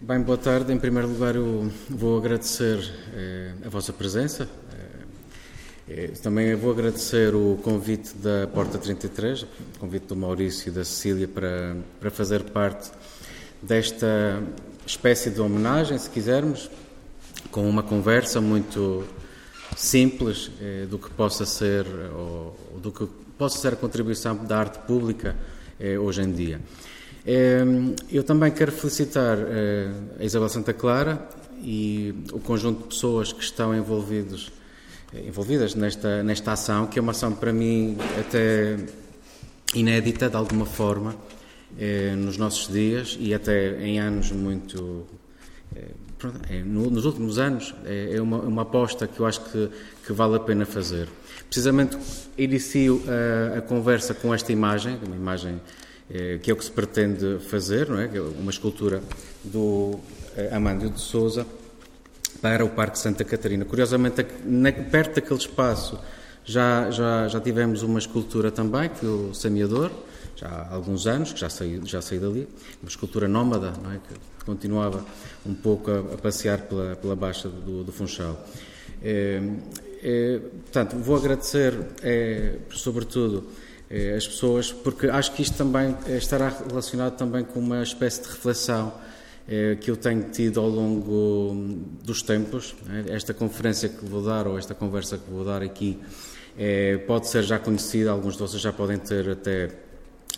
Bem, boa tarde. Em primeiro lugar, eu vou agradecer eh, a vossa presença. Eh, eh também vou agradecer o convite da Porta 33, o convite do Maurício e da Cecília para, para fazer parte desta espécie de homenagem, se quisermos, com uma conversa muito simples eh, do que possa ser ou, do que possa ser a contribuição da arte pública eh, hoje em dia. Ehm, eu também quero felicitar eh, a Isabel Santa Clara e o conjunto de pessoas que estão envolvidos, eh, envolvidas nesta, nesta ação, que é uma ação para mim até inédita, de alguma forma, eh, nos nossos dias e até em anos muito. É, nos últimos anos, é uma, uma, aposta que eu acho que, que vale a pena fazer. Precisamente inicio a, a conversa com esta imagem, uma imagem que é o que se pretende fazer, não é? é uma escultura do eh, Amândio de Souza para o Parque Santa Catarina. Curiosamente, perto daquele espaço já, já, já tivemos uma escultura também, que o Sameador, já há alguns anos, que já saiu, já saiu dali, uma escultura nómada, não é? que continuava um pouco a, a passear pela, pela Baixa do, do Funchal. É, portanto, vou agradecer, sobretudo, eh, as pessoas, porque acho que isto também eh, estará relacionado também com uma espécie de reflexão eh, que eu tenho tido ao longo hum, dos tempos. Né? Esta conferência que vou dar, ou esta conversa que vou dar aqui, pode ser já conhecida, alguns de vocês já podem ter até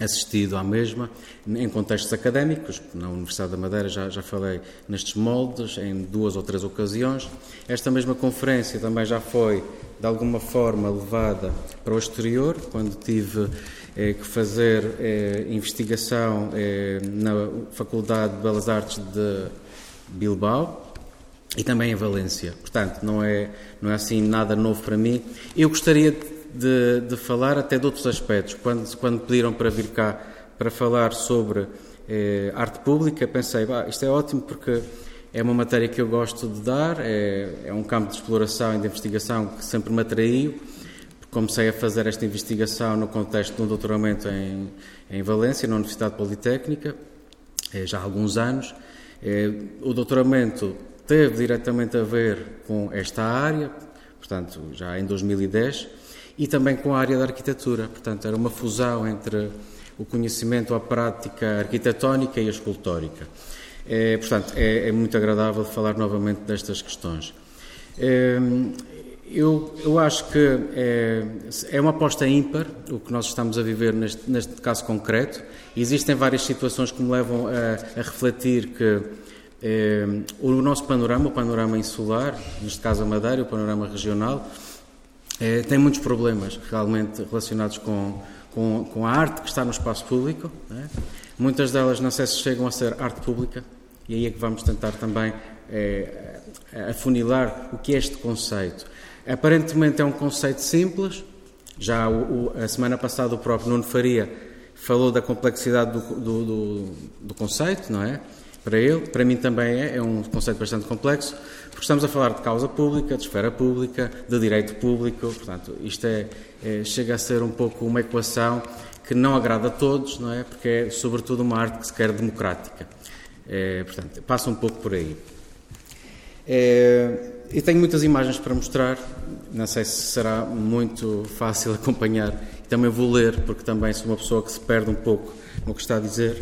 assistido à mesma, em contextos académicos, na Universidade da Madeira já, já falei nestes moldes, em duas ou três ocasiões. Esta mesma conferência também já foi, de alguma forma, levada para o exterior, quando tive eh, que fazer eh, investigação eh, na Faculdade de Belas Artes de Bilbao e também em Valência. Portanto, não é, não é assim nada novo para mim. Eu gostaria de de, falar até de outros aspectos. Quando, quando pediram para vir cá para falar sobre arte pública, pensei, bah, isto é ótimo porque é uma matéria que eu gosto de dar, é, é um campo de exploração e de investigação que sempre me atraiu. Comecei a fazer esta investigação no contexto de um doutoramento em, em Valência, na Universidade Politécnica, eh, já há alguns anos. Eh, o doutoramento teve diretamente a ver com esta área, portanto, já em 2010 e também com a área da arquitetura. Portanto, era uma fusão entre o conhecimento, a prática arquitetónica e a escultórica. É, portanto, é, é, muito agradável falar novamente destas questões. É, eu, eu, acho que é, é, uma aposta ímpar o que nós estamos a viver neste, neste caso concreto. Existem várias situações que me levam a, a refletir que é, o nosso panorama, o panorama insular, neste caso a Madeira, o panorama regional, é, tem muitos problemas realmente relacionados com, com, com, a arte que está no espaço público. É? Muitas delas não sei se chegam a ser arte pública, e aí é que vamos tentar também é, afunilar o que é este conceito. Aparentemente é um conceito simples, já o, o, a semana passada o próprio Nuno Faria falou da complexidade do, do, do, do conceito, não é? Para ele, para mim também é, é um conceito bastante complexo, porque estamos a falar de causa pública, de esfera pública, de direito público, portanto, isto é, é, chega a ser um pouco uma equação que não agrada a todos, não é? Porque é, sobretudo, uma arte que se quer democrática. É, portanto, passa um pouco por aí. É, e tenho muitas imagens para mostrar, não sei se será muito fácil acompanhar. Também vou ler, porque também sou uma pessoa que se perde um pouco no que está a dizer,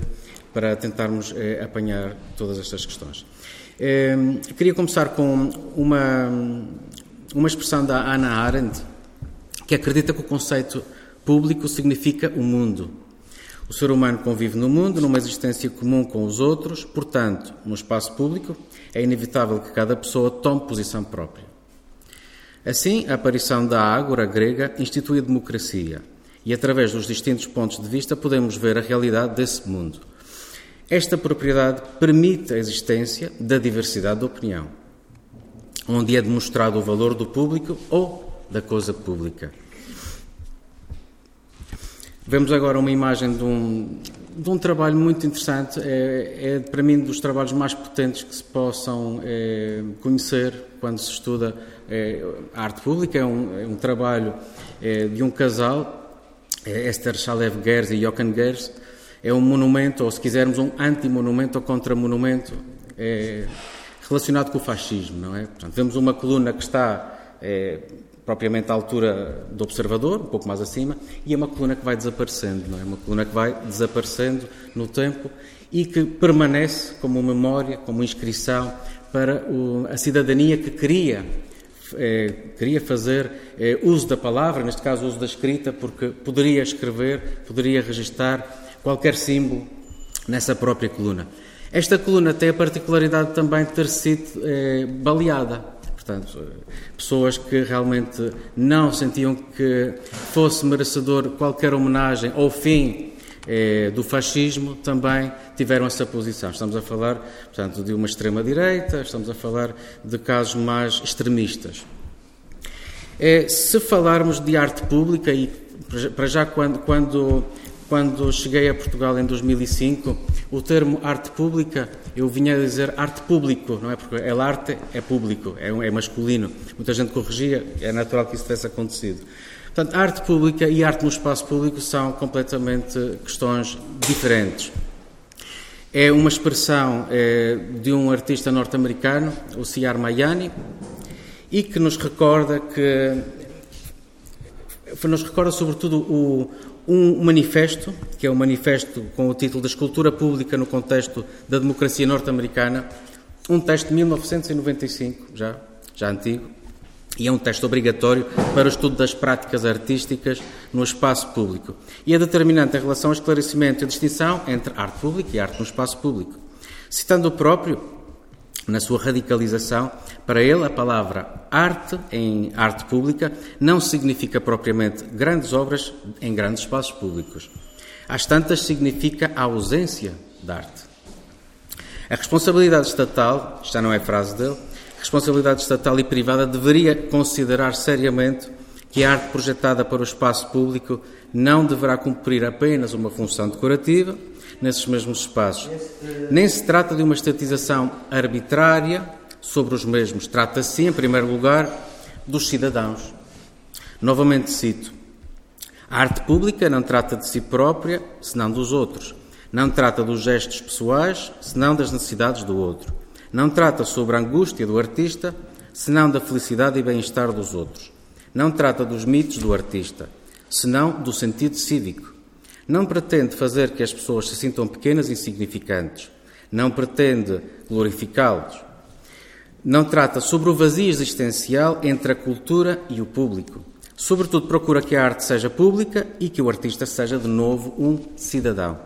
para tentarmos é, apanhar todas estas questões. Ehm, queria começar com uma, uma expressão da Hannah Arendt, que acredita que o conceito público significa o mundo. O ser humano convive no mundo, numa existência comum com os outros, portanto, no espaço público, é inevitável que cada pessoa tome posição própria. Assim, a aparição da Ágora grega institui a democracia, e através dos distintos pontos de vista podemos ver a realidade desse mundo. Esta propriedade permite a existência da diversidade de opinião, onde é demonstrado o valor do público ou da coisa pública. Vemos agora uma imagem de um, de um trabalho muito interessante, é, é, para mim dos trabalhos mais potentes que se possam é, conhecer quando se estuda é, a arte pública. É um, é um trabalho é, de um casal, é Esther Shalev Gers e Jochen Gers, é um monumento, ou se quisermos, um anti-monumento ou contra-monumento, relacionado com o fascismo, não é? Portanto, vemos uma coluna que está propriamente à altura do observador, um pouco mais acima, e é uma coluna que vai desaparecendo, não é? Uma coluna que vai desaparecendo no tempo e que permanece como memória, como inscrição para o, a cidadania que queria é, queria fazer é, uso da palavra, neste caso uso da escrita, porque poderia escrever, poderia registar qualquer símbolo nessa própria coluna. Esta coluna tem a particularidade também de ter sido é, baleada. Portanto, pessoas que realmente não sentiam que fosse merecedor qualquer homenagem ou fim é, do fascismo também tiveram essa posição. Estamos a falar, portanto, de uma extrema-direita, estamos a falar de casos mais extremistas. É, se falarmos de arte pública, e para já quando, quando, quando cheguei a Portugal em 2005, o termo arte pública, eu vinha a dizer arte público, não é? Porque a arte é público, é, é masculino. Muita gente corrigia, é natural que isso tivesse acontecido. Portanto, arte pública e arte no espaço público são completamente questões diferentes. É uma expressão é, de um artista norte-americano, o C.R. Mayani, e que nos recorda que nos recorda sobretudo o, um manifesto, que é um manifesto com o título da Escultura Pública no contexto da democracia norte-americana, um texto de 1995, já, já antigo, e é um teste obrigatório para o estudo das práticas artísticas no espaço público. E é determinante em relação ao esclarecimento e distinção entre arte pública e arte no espaço público. Citando o próprio, na sua radicalização, para ele a palavra arte em arte pública não significa propriamente grandes obras em grandes espaços públicos. Às tantas, significa a ausência da arte. A responsabilidade estatal, esta não é frase dele, responsabilidade estatal e privada deveria considerar seriamente que a arte projetada para o espaço público não deverá cumprir apenas uma função decorativa nesses mesmos espaços. Nem se trata de uma estatização arbitrária sobre os mesmos. Trata-se, em primeiro lugar, dos cidadãos. Novamente cito: a arte pública não trata de si própria, senão dos outros. Não trata dos gestos pessoais, senão das necessidades do outro. Não trata sobre a angústia do artista, senão da felicidade e bem-estar dos outros. Não trata dos mitos do artista, senão do sentido cívico. Não pretende fazer que as pessoas se sintam pequenas e insignificantes. Não pretende glorificá-los. Não trata sobre o vazio existencial entre a cultura e o público. Sobretudo, procura que a arte seja pública e que o artista seja, de novo, um cidadão.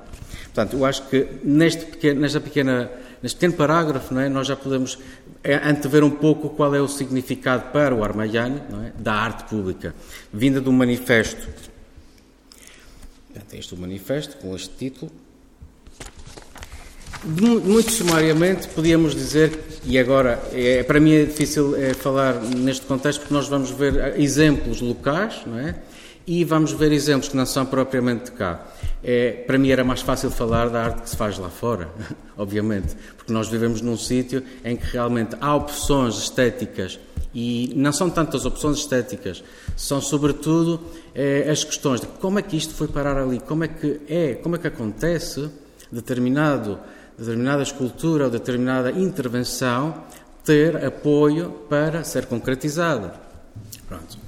Portanto, eu acho que neste pequeno, nesta pequena Neste pequeno parágrafo, é, nós já podemos é, antever um pouco qual é o significado para o Armaiani é, da arte pública, vinda do manifesto. Tem este manifesto com este título. Muito sumariamente, podíamos dizer, e agora é, para mim é difícil é, falar neste contexto, porque nós vamos ver exemplos locais, não é? E vamos ver exemplos que não são propriamente de cá. É, para mim era mais fácil falar da arte que se faz lá fora, obviamente, porque nós vivemos num sítio em que realmente há opções estéticas e não são tantas opções estéticas, são sobretudo é, as questões de como é que isto foi parar ali, como é que é, como é que acontece determinado, determinada escultura ou determinada intervenção ter apoio para ser concretizada. Pronto.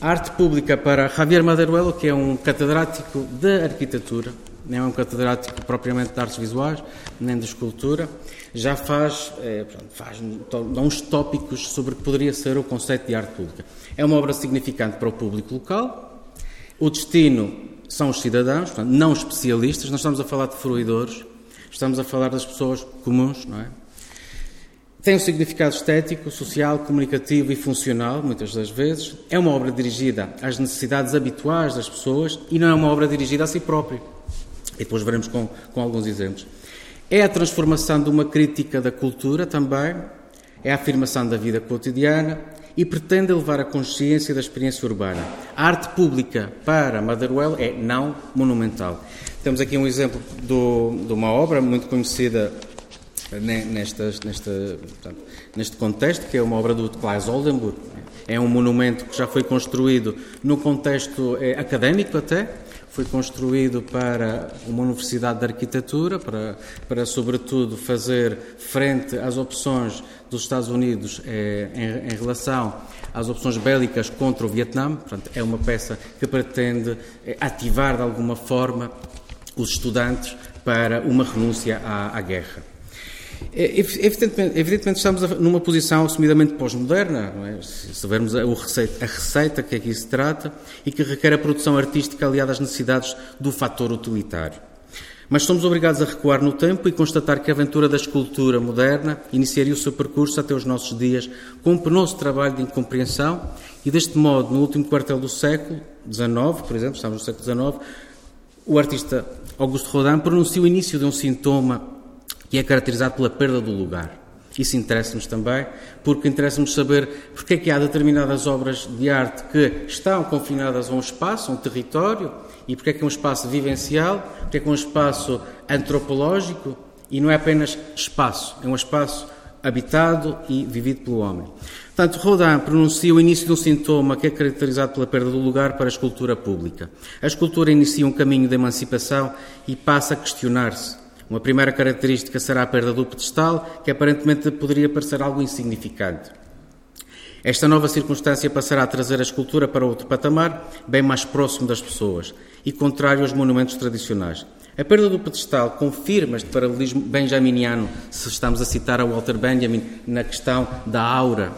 Arte Pública para Javier Maderuelo, que é um catedrático de arquitetura, não é um catedrático propriamente de artes visuais, nem de escultura, já faz, é, faz dá uns tópicos sobre o que poderia ser o conceito de arte pública. É uma obra significante para o público local, o destino são os cidadãos, portanto, não especialistas, nós estamos a falar de fruidores, estamos a falar das pessoas comuns, não é? Tem um significado estético, social, comunicativo e funcional, muitas das vezes. É uma obra dirigida às necessidades habituais das pessoas e não é uma obra dirigida a si própria. E depois veremos com, com alguns exemplos. É a transformação de uma crítica da cultura também, é a afirmação da vida cotidiana e pretende elevar a consciência da experiência urbana. A arte pública para Motherwell é não monumental. Temos aqui um exemplo do, de uma obra muito conhecida nestas, nesta, portanto, neste contexto, que é uma obra do Klaus Oldenburg. É um monumento que já foi construído no contexto é, académico até, foi construído para uma universidade de arquitetura, para, para sobretudo fazer frente às opções dos Estados Unidos eh, em, em, relação às opções bélicas contra o Vietnã. Portanto, é uma peça que pretende eh, ativar de alguma forma os estudantes para uma renúncia à, à guerra. É, evidentemente, evidentemente, estamos numa posição assumidamente pós-moderna, é? se vermos a receita, a receita que aqui se trata e que requer a produção artística aliada às necessidades do fator utilitário. Mas somos obrigados a recuar no tempo e constatar que a aventura da escultura moderna iniciaria o seu percurso até os nossos dias com um penoso trabalho de incompreensão e, deste modo, no último quartel do século XIX, por exemplo, estamos no século XIX, o artista Auguste Rodin pronuncia o início de um sintoma que é caracterizado pela perda do lugar. Isso interessa-nos também, porque interessa-nos saber porque é que há determinadas obras de arte que estão confinadas a um espaço, a um território, e porque é que é um espaço vivencial, porque é que é um espaço antropológico, e não é apenas espaço, é um espaço habitado e vivido pelo homem. Portanto, Rodin pronuncia o início de um sintoma que é caracterizado pela perda do lugar para a escultura pública. A escultura inicia um caminho de emancipação e passa a questionar-se uma primeira característica será a perda do pedestal, que aparentemente poderia parecer algo insignificante. Esta nova circunstância passará a trazer a escultura para outro patamar, bem mais próximo das pessoas e contrário aos monumentos tradicionais. A perda do pedestal confirma este paralelismo benjaminiano, se estamos a citar a Walter Benjamin na questão da aura.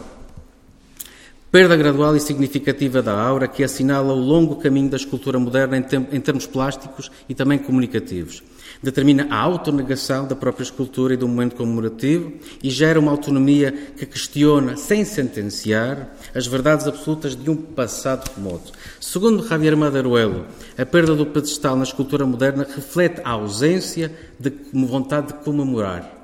Perda gradual e significativa da aura que assinala o longo caminho da escultura moderna em termos plásticos e também comunicativos determina a autonegação da própria escultura e do momento comemorativo e gera uma autonomia que questiona, sem sentenciar, as verdades absolutas de um passado remoto. Segundo Javier Maderuelo, a perda do pedestal na escultura moderna reflete a ausência de vontade de comemorar.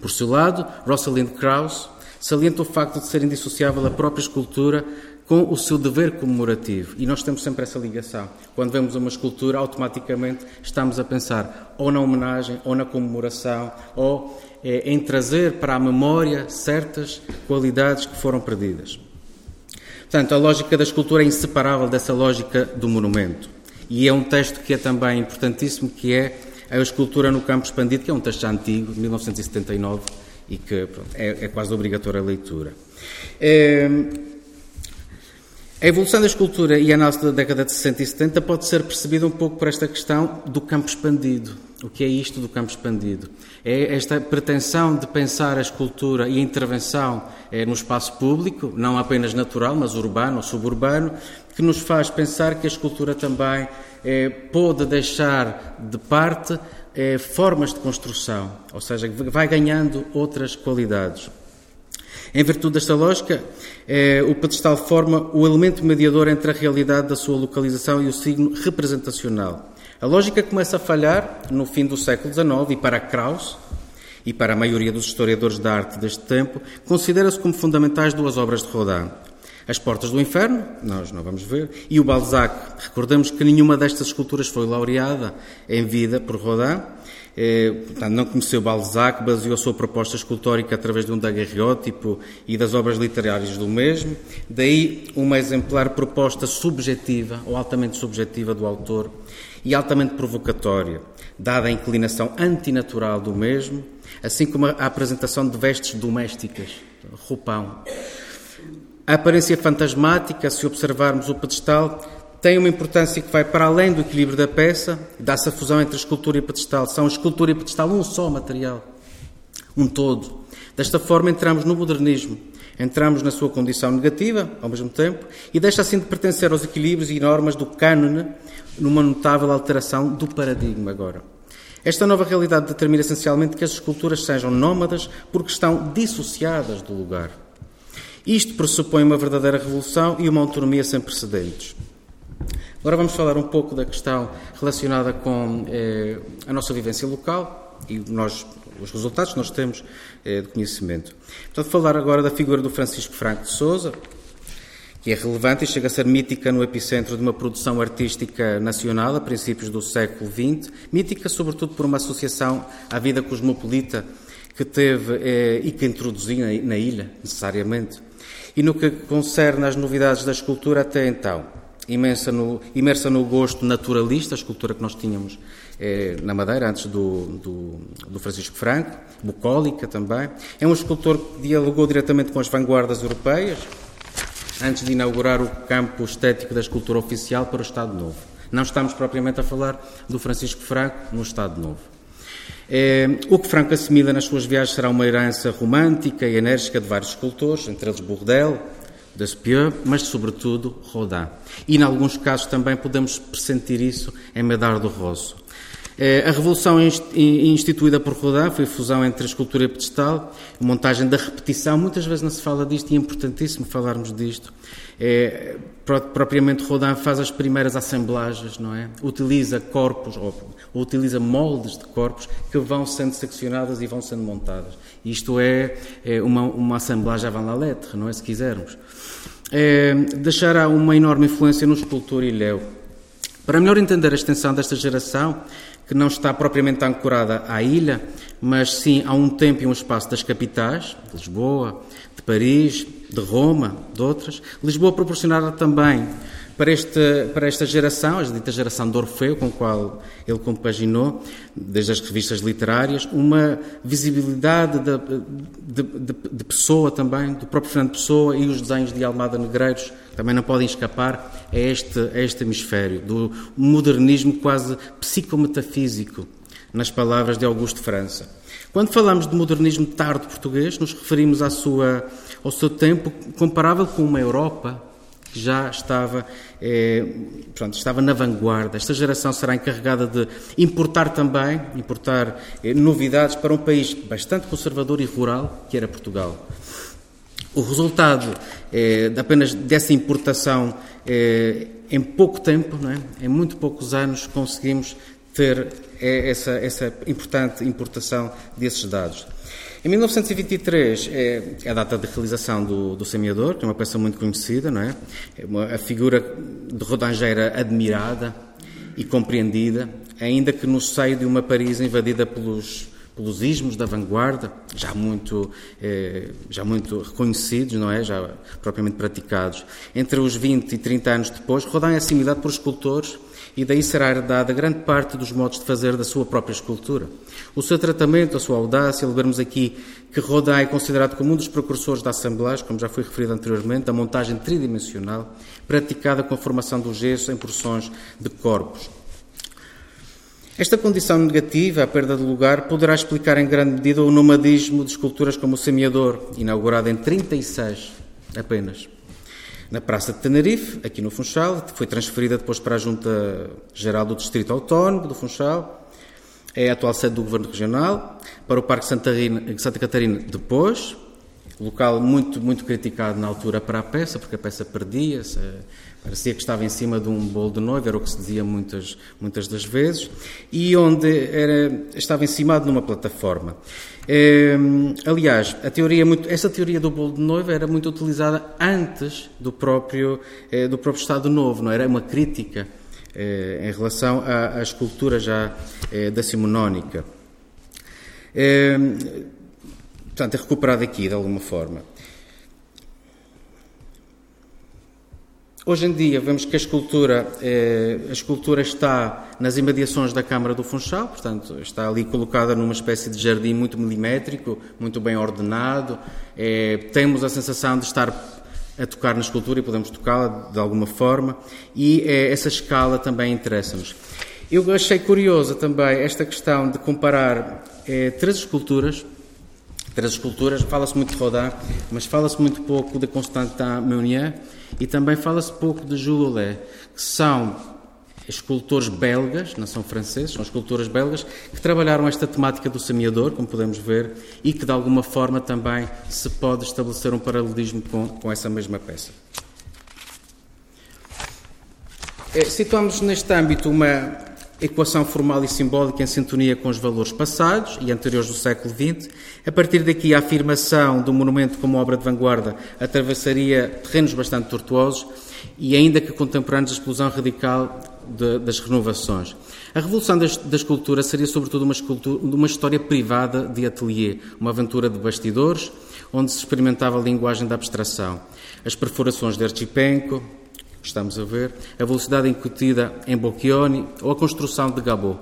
Por seu lado, Rosalind Krauss salienta o facto de ser indissociável a própria escultura com o seu dever comemorativo. E nós temos sempre essa ligação. Quando vemos uma escultura, automaticamente estamos a pensar ou na homenagem, ou na comemoração, ou é, em trazer para a memória certas qualidades que foram perdidas. Portanto, a lógica da escultura é inseparável dessa lógica do monumento. E é um texto que é também importantíssimo, que é a escultura no campo expandido, que é um texto antigo, de 1979, e que pronto, é, é, quase obrigatória a leitura. É, a evolução da escultura e a análise da década de 60 e 70 pode ser percebida um pouco por esta questão do campo expandido. O que é isto do campo expandido? É esta pretensão de pensar a escultura e a intervenção é, no espaço público, não apenas natural, mas urbano ou suburbano, que nos faz pensar que a escultura também é, pode deixar de parte é, formas de construção, ou seja, vai ganhando outras qualidades. Em virtude desta lógica, eh, o pedestal forma o elemento mediador entre a realidade da sua localização e o signo representacional. A lógica começa a falhar no fim do século XIX e para Krauss e para a maioria dos historiadores da arte deste tempo, considera-se como fundamentais duas obras de Rodin. As Portas do Inferno, nós não vamos ver, e o Balzac. Recordamos que nenhuma destas esculturas foi laureada em vida por Rodin, eh, portanto, não conheceu Balzac, baseou a sua proposta escultórica através de um daguerreótipo e das obras literárias do mesmo. Daí uma exemplar proposta subjetiva, ou altamente subjetiva, do autor e altamente provocatória, dada a inclinação antinatural do mesmo, assim como a apresentação de vestes domésticas, roupão. A aparência fantasmática, se observarmos o pedestal, tem uma importância que vai para além do equilíbrio da peça, dá-se a fusão entre escultura e pedestal. São escultura e pedestal um só material, um todo. Desta forma, entramos no modernismo. Entramos na sua condição negativa, ao mesmo tempo, e deixa assim de pertencer aos equilíbrios e normas do cânone, numa notável alteração do paradigma agora. Esta nova realidade determina essencialmente que as esculturas sejam nómadas porque estão dissociadas do lugar. Isto pressupõe uma verdadeira revolução e uma autonomia sem precedentes. Agora vamos falar um pouco da questão relacionada com eh, a nossa vivência local e nós, os resultados que nós temos eh, de conhecimento. Portanto, falar agora da figura do Francisco Franco de Souza, que é relevante e chega a ser mítica no epicentro de uma produção artística nacional a princípios do século XX, mítica sobretudo por uma associação à vida cosmopolita que teve eh, e que introduziu na, na ilha, necessariamente. E no que concerne às novidades da escultura até então, imensa no, imersa no gosto naturalista, a escultura que nós tínhamos é, na Madeira, antes do, do, do, Francisco Franco, bucólica também. É um escultor que dialogou diretamente com as vanguardas europeias, antes de inaugurar o campo estético da escultura oficial para o Estado Novo. Não estamos propriamente a falar do Francisco Franco no Estado Novo. É, o que Franco assimila nas suas viagens será uma herança romântica e enérgica de vários escultores, entre eles Bourdelle, Despieux, mas sobretudo Rodin. E, em alguns casos, também podemos pressentir isso em Medardo Rosso. É, a revolução instituída por Rodin foi a fusão entre a escultura e pedestal, a montagem da repetição. Muitas vezes não se fala disto e é importantíssimo falarmos disto. É, propriamente Rodin faz as primeiras assemblagens, não é? Utiliza corpos, ou, ou, utiliza moldes de corpos que vão sendo seccionadas e vão sendo montadas. Isto é, é uma, uma assemblagem avant la lettre, não é? Se quisermos. É, deixará uma enorme influência no escultor Ilhéu. Para melhor entender a extensão desta geração, que não está propriamente ancorada à ilha, mas sim a um tempo e um espaço das capitais, de Lisboa, de Paris, de Roma, de outras. Lisboa proporcionará também para, este, para esta geração, a dita geração de Orfeu, com a qual ele compaginou, desde as revistas literárias, uma visibilidade de, de, de, de Pessoa também, do próprio Fernando Pessoa e os desenhos de Almada Negreiros também não podem escapar a este, a este hemisfério, do modernismo quase psicometafísico, nas palavras de Augusto França. Quando falamos de modernismo tardo português, nos referimos à sua, ao seu tempo comparável com uma Europa que já estava, eh, pronto, estava na vanguarda. Esta geração será encarregada de importar também, importar eh, novidades para um país bastante conservador e rural, que era Portugal. O resultado eh, de apenas dessa importação, eh, em pouco tempo, é? em muito poucos anos, conseguimos ter eh, essa, essa importante importação desses dados. Em 1923 é, é a data de realização do, do Semeador, que é uma peça muito conhecida, não é? é uma, a figura de Rodangeira admirada e compreendida, ainda que no seio de uma Paris invadida pelos, pelos ismos da vanguarda, já muito, eh, já muito reconhecidos, não é? Já propriamente praticados. Entre os 20 e 30 anos depois, Rodin é assimilado por escultores e daí será herdada grande parte dos modos de fazer da sua própria escultura. O seu tratamento, a sua audácia, lembramos aqui que Rodin é considerado como um dos precursores da assemblagem, como já foi referido anteriormente, da montagem tridimensional, praticada com a formação do gesso em porções de corpos. Esta condição negativa, a perda de lugar, poderá explicar em grande medida o nomadismo de esculturas como o Semeador, inaugurado em 36 apenas na Praça de Tenerife, aqui no Funchal, foi transferida depois para a Junta Geral do Distrito Autónomo do Funchal, é a atual sede do Governo Regional, para o Parque Santa, Santa Catarina depois, local muito, muito criticado na altura para a peça, porque a peça perdia-se, parecia que estava em cima de um bolo de noiva, era o que se dizia muitas, muitas das vezes, e onde era, estava encimado numa plataforma. É, aliás, a teoria muito, essa teoria do bolo de noiva era muito utilizada antes do próprio, é, do próprio Estado Novo, não era uma crítica é, em relação à, à escultura já da Simonónica. portanto, é recuperado aqui de alguma forma. Hoje em dia vemos que a escultura, eh, a escultura está nas imediações da Câmara do Funchal, portanto está ali colocada numa espécie de jardim muito milimétrico, muito bem ordenado. Eh, temos a sensação de estar a tocar na escultura e podemos tocá-la de alguma forma e eh, essa escala também interessa-nos. Eu achei curiosa também esta questão de comparar três esculturas Três esculturas, fala-se muito de Rodin, mas fala-se muito pouco de Constantin Meunier e também fala-se pouco de Jules que são escultores belgas, não são franceses, são escultores belgas, que trabalharam esta temática do semeador, como podemos ver, e que de alguma forma também se pode estabelecer um paralelismo com, com essa mesma peça. É, situamos neste âmbito uma equação formal e simbólica em sintonia com os valores passados e anteriores do século XX. A partir daqui, a afirmação do monumento como obra de vanguarda atravessaria terrenos bastante tortuosos e, ainda que contemporâneos, a explosão radical de, das renovações. A revolução da, da escultura seria, sobretudo, uma, escultura, uma história privada de atelier, uma aventura de bastidores, onde se experimentava a linguagem da abstração. As perfurações de Archipenko, estamos a ver, a velocidade incutida em Bocchioni ou a construção de Gabot.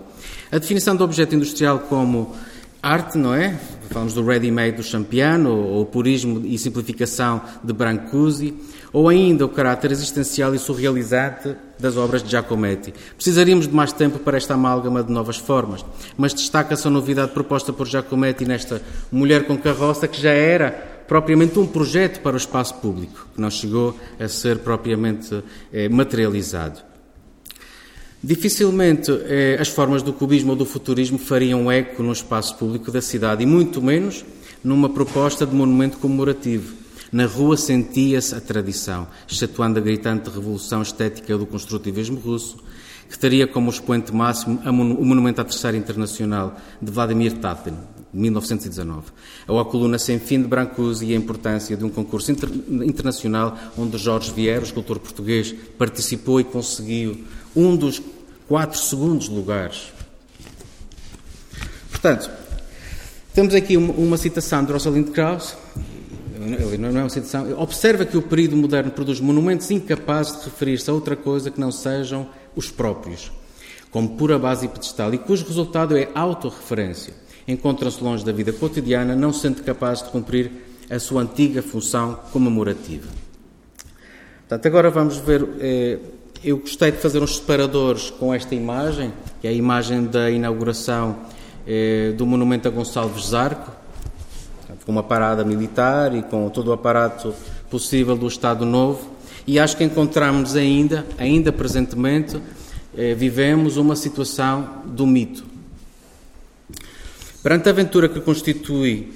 A definição do objeto industrial como arte, não é? Falamos do ready-made do Champiano, ou o purismo e simplificação de Brancusi, ou ainda o caráter existencial e surrealizante das obras de Giacometti. Precisaríamos de mais tempo para esta amálgama de novas formas, mas destaca-se a novidade proposta por Giacometti nesta Mulher com Carroça, que já era propriamente um projeto para o espaço público, que não chegou a ser propriamente eh, materializado. Dificilmente eh, as formas do cubismo ou do futurismo fariam eco no espaço público da cidade, e muito menos numa proposta de monumento comemorativo. Na rua sentia-se a tradição, excetuando a gritante revolução estética do construtivismo russo, que teria como expoente máximo o Monumento à Terceira Internacional de Vladimir Tatin, 1919, ou a coluna sem fim de Brancusi e a importância de um concurso inter internacional onde Jorge Vieira, escultor português, participou e conseguiu um dos quatro segundos lugares. Portanto, temos aqui uma, uma citação de Rosalind Krauss, não é uma citação, observa que o período moderno produz monumentos incapazes de referir-se a outra coisa que não sejam os próprios, como pura base e pedestal, e cujo resultado é autorreferência. Encontram-se longe da vida cotidiana, não sendo capazes de cumprir a sua antiga função comemorativa. Portanto, agora vamos ver eh, eu gostei de fazer uns separadores com esta imagem, que é a imagem da inauguração eh, do monumento a Gonçalves Zarco, com uma parada militar e com todo o aparato possível do Estado Novo. E acho que encontramos ainda, ainda presentemente, eh, vivemos uma situação do mito. Perante a aventura que constitui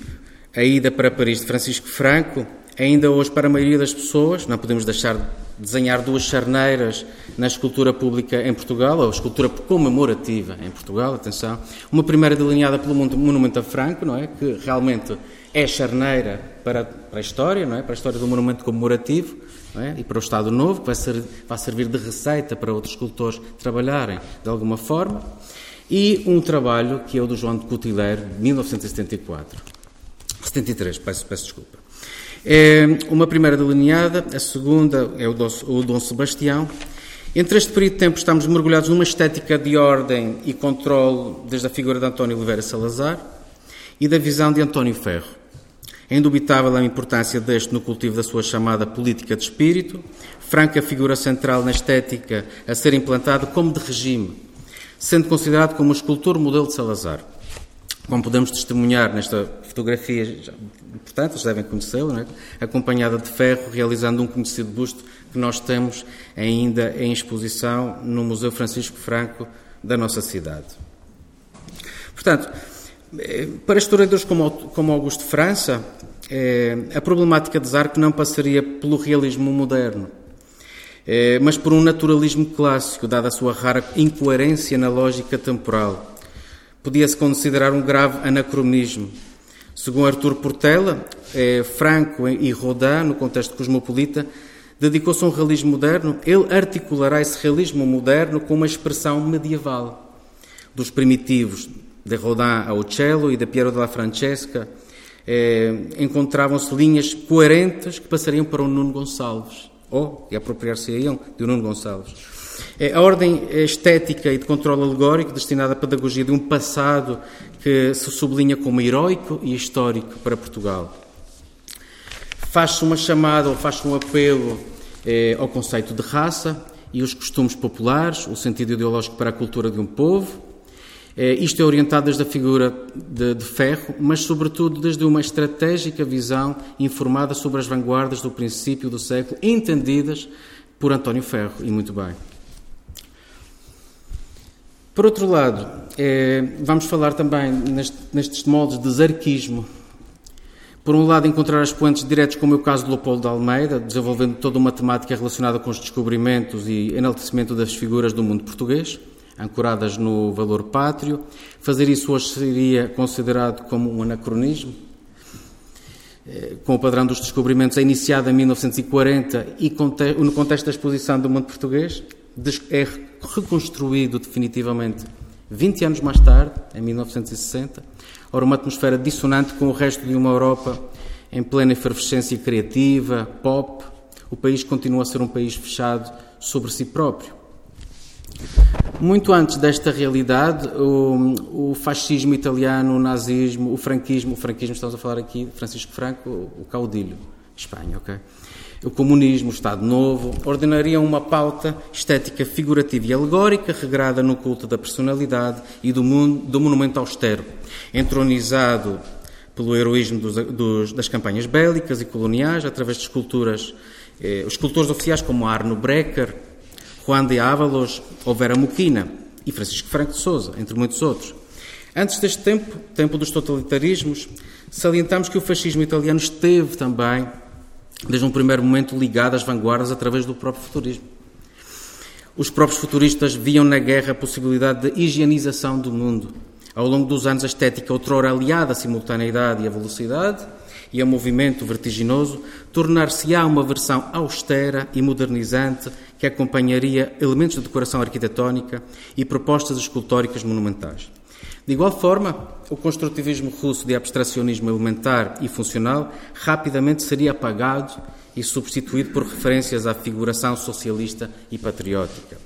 a ida para Paris de Francisco Franco, ainda hoje para a maioria das pessoas, não podemos deixar desenhar duas charneiras na escultura pública em Portugal, ou escultura comemorativa em Portugal, atenção. Uma primeira delineada pelo Monumento a Franco, não é? Que realmente é charneira para, para a história, não é? Para a história do monumento comemorativo, é? E para o Estado Novo, que vai, ser, vai servir de receita para outros escultores trabalharem de alguma forma. E um trabalho que é o do João de Cotileiro, de 1974. 73, peço, peço desculpa. É uma primeira delineada, a segunda é o Dom, o Dom Sebastião. Entre este período de tempo estamos mergulhados numa estética de ordem e controle desde a figura de António Oliveira Salazar e da visão de António Ferro. É indubitável a importância deste no cultivo da sua chamada política de espírito, franca figura central na estética a ser implantada como de regime, sendo considerado como o escultor modelo de Salazar. Como podemos testemunhar nesta fotografia, portanto, vocês devem conhecê-la, é? acompanhada de ferro, realizando um conhecido busto que nós temos ainda em exposição no Museu Francisco Franco da nossa cidade. Portanto, eh, para historiadores como Augusto França, eh, a problemática de Zarco não passaria pelo realismo moderno, mas por um naturalismo clássico, dada a sua rara incoerência na lógica temporal podia-se considerar um grave anacronismo. Segundo Artur Portela, é, Franco e Rodin, no contexto cosmopolita, dedicou-se a um realismo moderno. Ele articulará esse realismo moderno com uma expressão medieval. Dos primitivos, de Rodin ao cello e de Piero della Francesca, é, encontravam-se linhas coerentes que passariam para o Nuno Gonçalves, ou que apropriar-se-iam de Nuno Gonçalves. É a ordem estética e de controle alegórico destinada à pedagogia de um passado que se sublinha como heroico e histórico para Portugal. Faz-se uma chamada ou faz-se um apelo eh, ao conceito de raça e os costumes populares, o sentido ideológico para a cultura de um povo. Eh, isto é orientado desde a figura de, de ferro, mas sobretudo desde uma estratégica visão informada sobre as vanguardas do princípio do século, entendidas por António Ferro, e muito bem. Por outro lado, é, vamos falar também neste, nestes moldes de zarquismo. Por um lado, encontrar expoentes diretos, como é o caso de Leopoldo de Almeida, desenvolvendo toda uma temática relacionada com os descobrimentos e enaltecimento das figuras do mundo português, ancoradas no valor pátrio. Fazer isso hoje seria considerado como um anacronismo, é, com o padrão dos descobrimentos, é iniciado em 1940 e no contexto da exposição do mundo português, é reconstruído definitivamente 20 anos mais tarde, em 1960. Ora, uma atmosfera dissonante com o resto de uma Europa em plena efervescência criativa, pop. O país continua a ser um país fechado sobre si próprio. Muito antes desta realidade, o, o, fascismo italiano, o nazismo, o franquismo, o franquismo, estamos a falar aqui Francisco Franco, o caudilho, Espanha, ok? O comunismo, o Estado Novo, ordenariam uma pauta estética figurativa e alegórica, regrada no culto da personalidade e do, mundo, do monumento austero, entronizado pelo heroísmo dos, dos, das campanhas bélicas e coloniais, através de esculturas, eh, os escultores oficiais como Arno Brecker, Juan de Ávalos ou Vera Muquina e Francisco Franco de Souza, entre muitos outros. Antes deste tempo, tempo dos totalitarismos, salientamos que o fascismo italiano esteve também, desde um primeiro momento, ligado às vanguardas através do próprio futurismo. Os próprios futuristas viam na guerra a possibilidade de higienização do mundo. Ao longo dos anos, a estética, outrora aliada à simultaneidade e à velocidade, e a movimento vertiginoso, tornar-se-á uma versão austera e modernizante que acompanharia elementos de decoração arquitetónica e propostas escultóricas monumentais. De igual forma, o construtivismo russo de abstracionismo elementar e funcional rapidamente seria apagado e substituído por referências à figuração socialista e patriótica.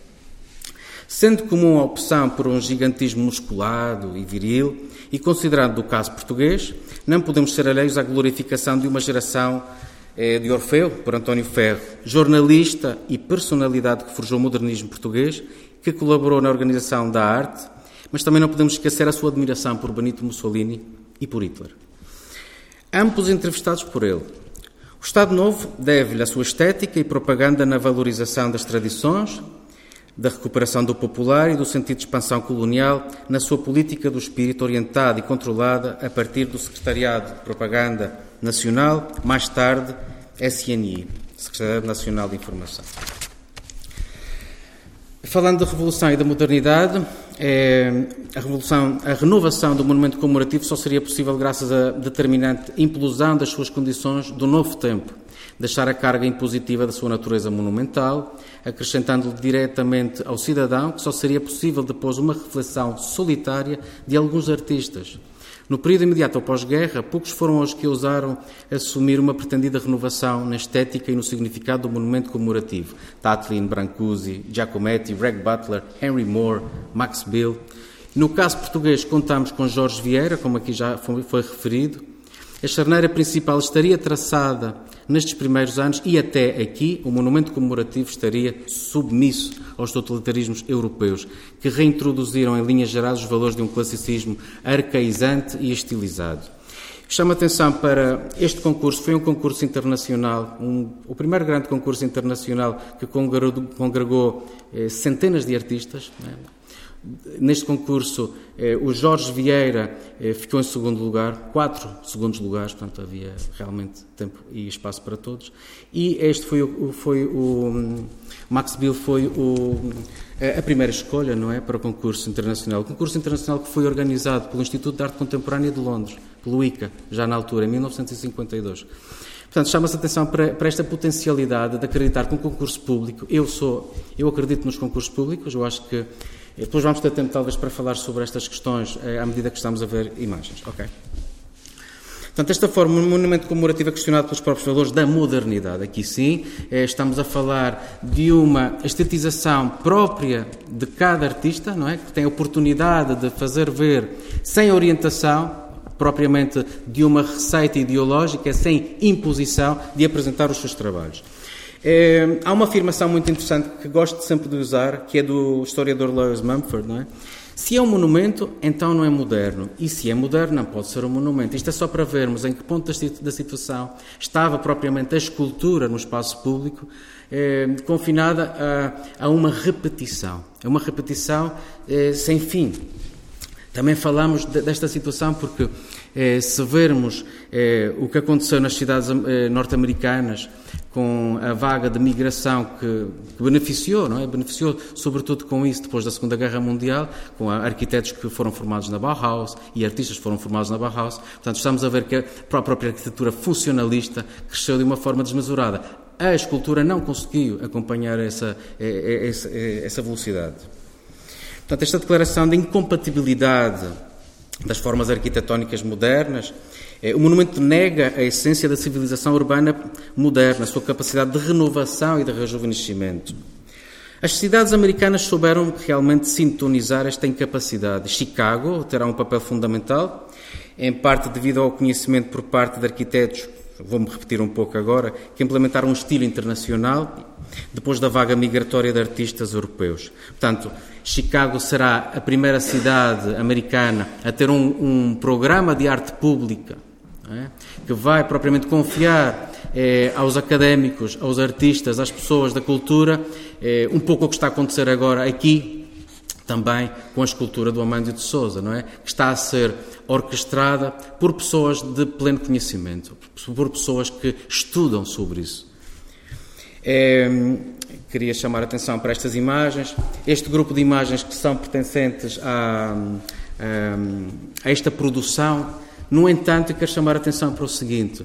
Sendo comum a opção por um gigantismo musculado e viril, e considerando o caso português, não podemos ser alheios à glorificação de uma geração de Orfeu, por António Ferro, jornalista e personalidade que forjou o modernismo português, que colaborou na organização da arte, mas também não podemos esquecer a sua admiração por Benito Mussolini e por Hitler. Ambos entrevistados por ele. O Estado Novo deve-lhe a sua estética e propaganda na valorização das tradições, da recuperação do popular e do sentido de expansão colonial na sua política do espírito orientada e controlada a partir do Secretariado de Propaganda Nacional, mais tarde SNI, Secretariado Nacional de Informação. Falando da Revolução e da Modernidade, é, a, a renovação do monumento comemorativo só seria possível graças à determinante implosão das suas condições do novo tempo deixar a carga impositiva da sua natureza monumental, acrescentando-lhe diretamente ao cidadão que só seria possível depois uma reflexão solitária de alguns artistas. No período imediato ao pós-guerra, poucos foram os que ousaram assumir uma pretendida renovação na estética e no significado do monumento comemorativo. Tatlin, Brancusi, Giacometti, Reg Butler, Henry Moore, Max Bill. No caso português, contamos com Jorge Vieira, como aqui já foi, referido. A charneira principal estaria traçada nestes primeiros anos e até aqui o monumento comemorativo estaria submisso aos totalitarismos europeus, que reintroduziram em linhas gerais os valores de um classicismo arcaizante e estilizado. Chama atenção para este concurso, foi um concurso internacional, um, o primeiro grande concurso internacional que congregou, congregou eh, centenas de artistas. Né? Neste concurso, eh, o Jorge Vieira eh, ficou em segundo lugar, quatro segundos lugares, portanto havia realmente tempo e espaço para todos. E este foi o, foi o Max Bill foi o, a primeira escolha, não é, para o concurso internacional. O concurso internacional que foi organizado pelo Instituto de Arte Contemporânea de Londres, pelo ICA, já na altura, em 1952. Portanto, chama-se atenção para, para, esta potencialidade de acreditar que um concurso público, eu sou, eu acredito nos concursos públicos, eu acho que depois vamos ter tempo, talvez, para falar sobre estas questões eh, à medida que estamos a ver imagens. Ok? Portanto, esta forma, um monumento comemorativo é questionado pelos próprios valores da modernidade. Aqui sim, eh, estamos a falar de uma estetização própria de cada artista, não é? Que tem a oportunidade de fazer ver, sem orientação, propriamente de uma receita ideológica, sem imposição, de apresentar os seus trabalhos. É, há uma afirmação muito interessante que gosto sempre de usar, que é do historiador Lewis Mumford, não é? Se é um monumento, então não é moderno. E se é moderno, não pode ser um monumento. Isto é só para vermos em que ponto da situação estava propriamente a escultura no espaço público, é, confinada a, a, uma repetição. É uma repetição é, sem fim. Também falamos desta situação porque, eh, se vermos eh, o que aconteceu nas cidades eh, norte-americanas com a vaga de migração que, beneficiou, não é? Beneficiou sobretudo com isso depois da Segunda Guerra Mundial, com arquitetos que foram formados na Bauhaus e artistas que foram formados na Bauhaus. Portanto, estamos a ver que a própria arquitetura funcionalista cresceu de uma forma desmesurada. A escultura não conseguiu acompanhar essa, essa, essa velocidade. Portanto, esta declaração de incompatibilidade das formas arquitetónicas modernas, é, o monumento nega a essência da civilização urbana moderna, a sua capacidade de renovação e de rejuvenescimento. As cidades americanas souberam realmente sintonizar esta incapacidade. Chicago terá um papel fundamental, em parte devido ao conhecimento por parte de arquitetos, vou-me repetir um pouco agora, que implementaram um estilo internacional depois da vaga migratória de artistas europeus. Portanto, Chicago será a primeira cidade americana a ter um, um programa de arte pública é? que vai propriamente confiar eh, aos académicos, aos artistas, às pessoas da cultura, eh, um pouco o que está a acontecer agora aqui, também com a escultura do Amândio de Souza, não é? Que está a ser orquestrada por pessoas de pleno conhecimento, por pessoas que estudam sobre isso. É, queria chamar a atenção para estas imagens. Este grupo de imagens que são pertencentes a, a, a esta produção, no entanto, quero chamar a atenção para o seguinte.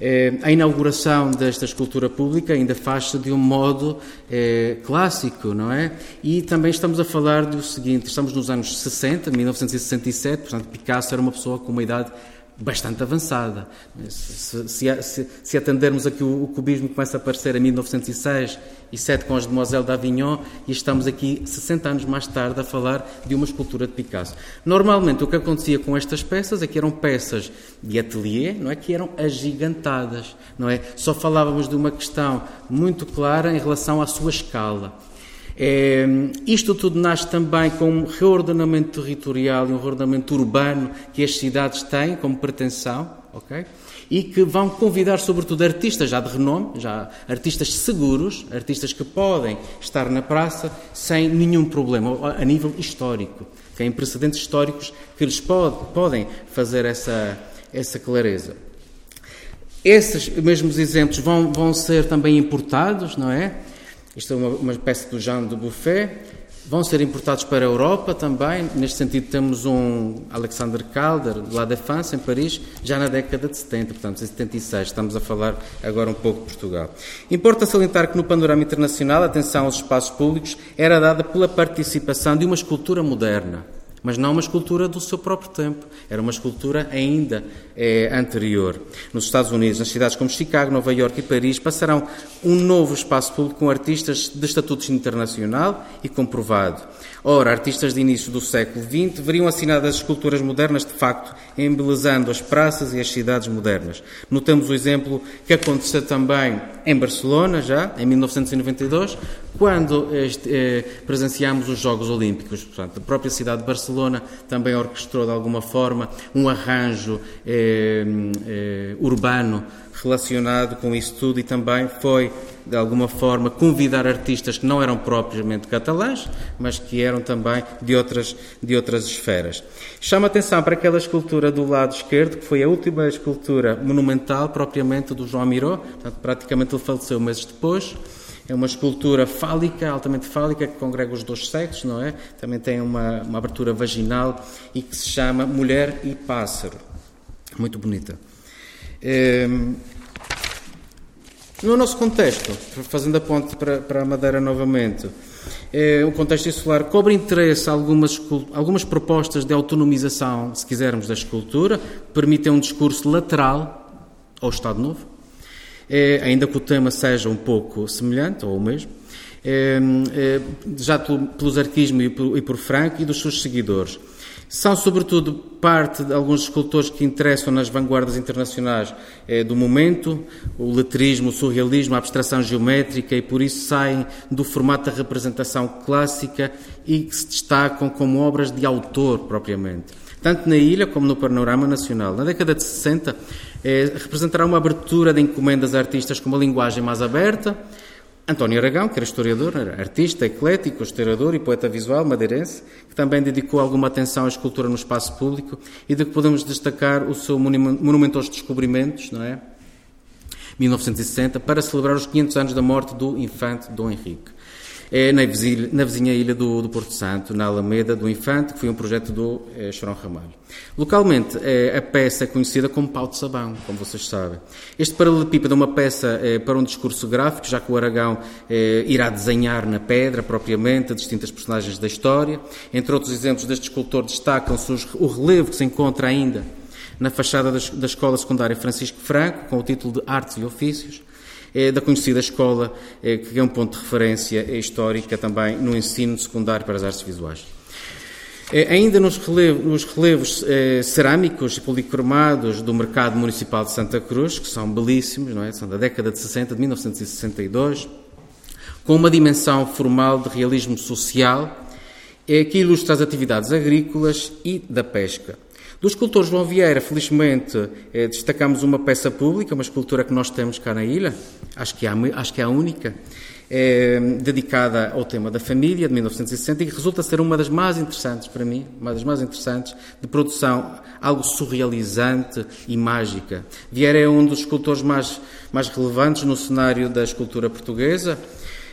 Eh, a inauguração desta escultura pública ainda faz-se de um modo eh, clássico, não é? E também estamos a falar do seguinte: estamos nos anos 60, 1967, portanto, Picasso era uma pessoa com uma idade bastante avançada. Se, se, se, se atendermos aqui o, o, cubismo começa a aparecer em 1906 e 7 com as Demoiselles d'Avignon e estamos aqui 60 anos mais tarde a falar de uma escultura de Picasso. Normalmente o que acontecia com estas peças é que eram peças de atelier, não é que eram agigantadas, não é? Só falávamos de uma questão muito clara em relação à sua escala. É, isto tudo nasce também com um reordenamento territorial e um reordenamento urbano que as cidades têm como pretensão, ok? E que vão convidar, sobretudo, artistas já de renome, já artistas seguros, artistas que podem estar na praça sem nenhum problema, a nível histórico. Têm precedentes históricos que lhes pode, podem fazer essa, essa clareza. Esses mesmos exemplos vão, vão ser também importados, não é? Isto é uma, uma espécie do Jean de Buffet. Vão ser importados para a Europa também. Neste sentido, temos um Alexander Calder, de La Défense, em Paris, já na década de 70, portanto, em 76. Estamos a falar agora um pouco de Portugal. Importa salientar que no panorama internacional, a atenção aos espaços públicos era dada pela participação de uma escultura moderna mas não uma escultura do seu próprio tempo. Era uma escultura ainda é, anterior. Nos Estados Unidos, nas cidades como Chicago, Nova York e Paris, passarão um novo espaço público com artistas de estatutos internacional e comprovado. Ora, artistas de início do século XX veriam assinadas as esculturas modernas, de facto, embelezando as praças e as cidades modernas. Notamos o exemplo que aconteceu também em Barcelona, já, em 1992, quando este, eh, presenciámos os Jogos Olímpicos. Portanto, a própria cidade de Barcelona também orquestrou, de alguma forma, um arranjo eh, urbano relacionado com isso tudo e também foi, de alguma forma, convidar artistas que não eram propriamente catalãs, mas que eram também de outras, de outras esferas. Chama atenção para aquela escultura do lado esquerdo, que foi a última escultura monumental propriamente do João Miró, portanto, praticamente ele faleceu meses depois. É uma escultura fálica, altamente fálica, que congrega os dois sexos, não é? Também tem uma, uma abertura vaginal e que se chama Mulher e Pássaro. Muito bonita. Ehm, no nosso contexto, fazendo a ponte para, para a Madeira novamente, é, o contexto insular cobre interesse algumas, algumas propostas de autonomização, se quisermos, da escultura, permitem um discurso lateral ao Estado Novo, é, ainda que o tema seja um pouco semelhante ou o mesmo, é, já pelo, pelo zarquismo e por, e por Franco e dos seus seguidores. São, sobretudo, parte de alguns escultores que interessam nas vanguardas internacionais eh, do momento, o letrismo, o surrealismo, a abstração geométrica, e por isso saem do formato da representação clássica e que se destacam como obras de autor, propriamente. Tanto na ilha como no panorama nacional. Na década de 60, eh, representará uma abertura de encomendas a artistas com uma linguagem mais aberta, António Aragão, que era historiador, era artista, eclético, historiador e poeta visual madeirense, que também dedicou alguma atenção à escultura no espaço público e de que podemos destacar o seu monumento aos descobrimentos, não é? 1960, para celebrar os 500 anos da morte do infante Dom Henrique é na vizinha, na vizinha ilha do, do, Porto Santo, na Alameda do Infante, que foi um projeto do é, Chorão Ramalho. Localmente, é, a peça é conhecida como pau de sabão, como vocês sabem. Este paralelepípedo é uma peça é, para um discurso gráfico, já que o Aragão irá desenhar na pedra, propriamente, distintas personagens da história. Entre outros exemplos deste escultor, destacam-se o relevo que se encontra ainda na fachada da, da Escola Secundária Francisco Franco, com o título de Artes e Ofícios, é, da conhecida escola, é, que é um ponto de referência histórica também no ensino secundário para as artes visuais. É, ainda nos relevos, nos relevos é, cerâmicos e policromados do mercado municipal de Santa Cruz, que são belíssimos, não é? são da década de 60, de 1962, com uma dimensão formal de realismo social, é que ilustra as atividades agrícolas e da pesca. Do escultor João Vieira, felizmente, eh, destacamos uma peça pública, uma escultura que nós temos cá na ilha, acho que é, acho que é a única, eh, dedicada ao tema da família, de 1960, e que resulta ser uma das mais interessantes para mim, uma das mais interessantes, de produção, algo surrealizante e mágica. Vieira é um dos escultores mais, mais relevantes no cenário da escultura portuguesa,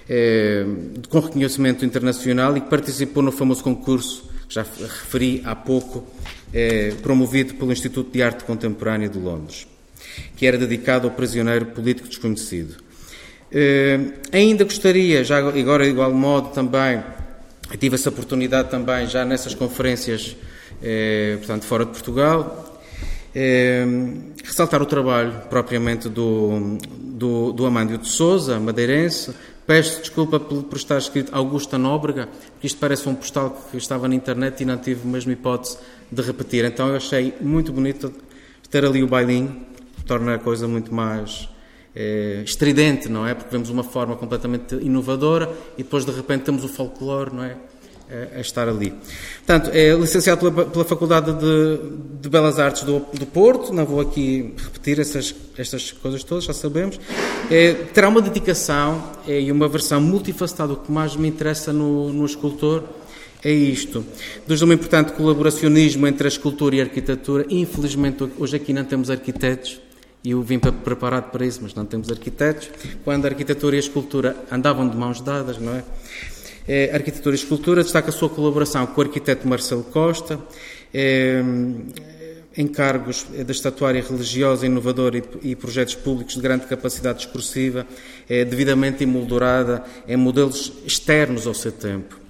eh, com reconhecimento internacional e que participou no famoso concurso que já referi há pouco, eh, promovido pelo Instituto de Arte Contemporânea de Londres, que era dedicado ao prisioneiro político desconhecido. Eh, ainda gostaria, já agora de igual modo também, tive essa oportunidade também já nessas conferências, eh, portanto, fora de Portugal, eh, ressaltar o trabalho propriamente do, do, do Amândio de Souza, madeirense, Peço desculpa por estar escrito Augusta Nóbrega, porque isto parece um postal que estava na internet e não tive mesmo hipótese de repetir. Então eu achei muito bonito ter ali o bailinho, torna a coisa muito mais é, estridente, não é? Porque vemos uma forma completamente inovadora e depois de repente temos o folclore, não é? a estar ali. Portanto, é licenciado pela, pela Faculdade de, de, Belas Artes do, do, Porto, não vou aqui repetir essas, estas coisas todas, já sabemos. É, terá uma dedicação é, e uma versão multifacetada. O que mais me interessa no, no escultor é isto. Desde um importante colaboracionismo entre a escultura e a arquitetura. Infelizmente, hoje aqui não temos arquitetos. E eu vim preparado para isso, mas não temos arquitetos. Quando a arquitetura e a escultura andavam de mãos dadas, não é? é, Arquitetura e Escultura, destaca a sua colaboração com o arquiteto Marcelo Costa, é, encargos da estatuária religiosa inovadora e, e, projetos públicos de grande capacidade discursiva, é, devidamente emoldurada em modelos externos ao seu tempo.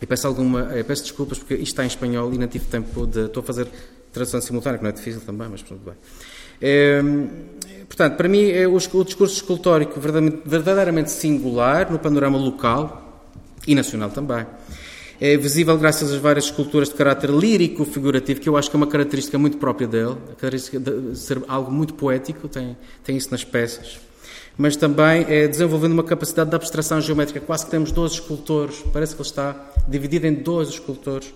E peço, alguma, peço desculpas porque isto está em espanhol e não tive tempo de. Estou a fazer tradução simultânea, que não é difícil também, mas tudo bem. É, portanto, para mim, é o, o discurso escultórico verdadeiramente, verdadeiramente singular no panorama local, e nacional também. É visível graças às várias esculturas de caráter lírico, figurativo, que eu acho que é uma característica muito própria dele, a característica de ser algo muito poético, tem, tem isso nas peças. Mas também é desenvolvendo uma capacidade de abstração geométrica. Quase que temos 12 escultores, parece que ele está dividido em 12 escultores.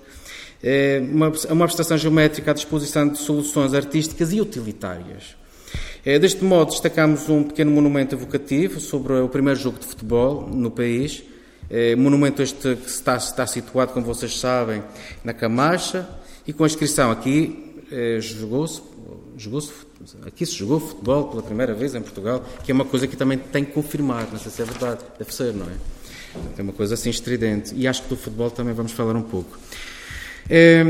É uma, uma abstração geométrica à disposição de soluções artísticas e utilitárias. É, deste modo, destacamos um pequeno monumento evocativo sobre o primeiro jogo de futebol no país, é, monumento este que está, está, situado, como vocês sabem, na Camacha e com a inscrição aqui jogou-se jogou aqui se jogou futebol pela primeira vez em Portugal, que é uma coisa que também tem que confirmar, não sei se é verdade, deve ser, não é? É uma coisa assim estridente. E acho que do futebol também vamos falar um pouco. É,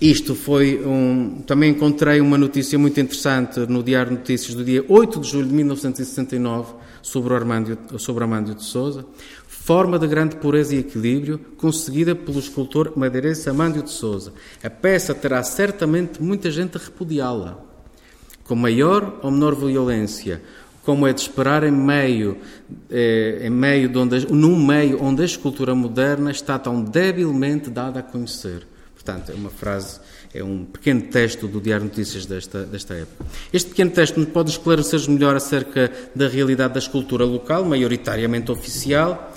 isto foi um. Também encontrei uma notícia muito interessante no Diário de Notícias do dia 8 de julho de 1969 sobre, Armando, sobre Armando de Souza, forma de grande pureza e equilíbrio, conseguida pelo escultor madeirense Armando de Souza. A peça terá certamente muita gente a repudiá-la, com maior ou menor violência, como é de esperar em meio, eh, em meio de onde, num meio onde a escultura moderna está tão debilmente dada a conhecer. Portanto, é uma frase é um pequeno texto do Diário Notícias desta, desta época. Este pequeno texto nos pode esclarecer melhor acerca da realidade da escultura local, maioritariamente oficial,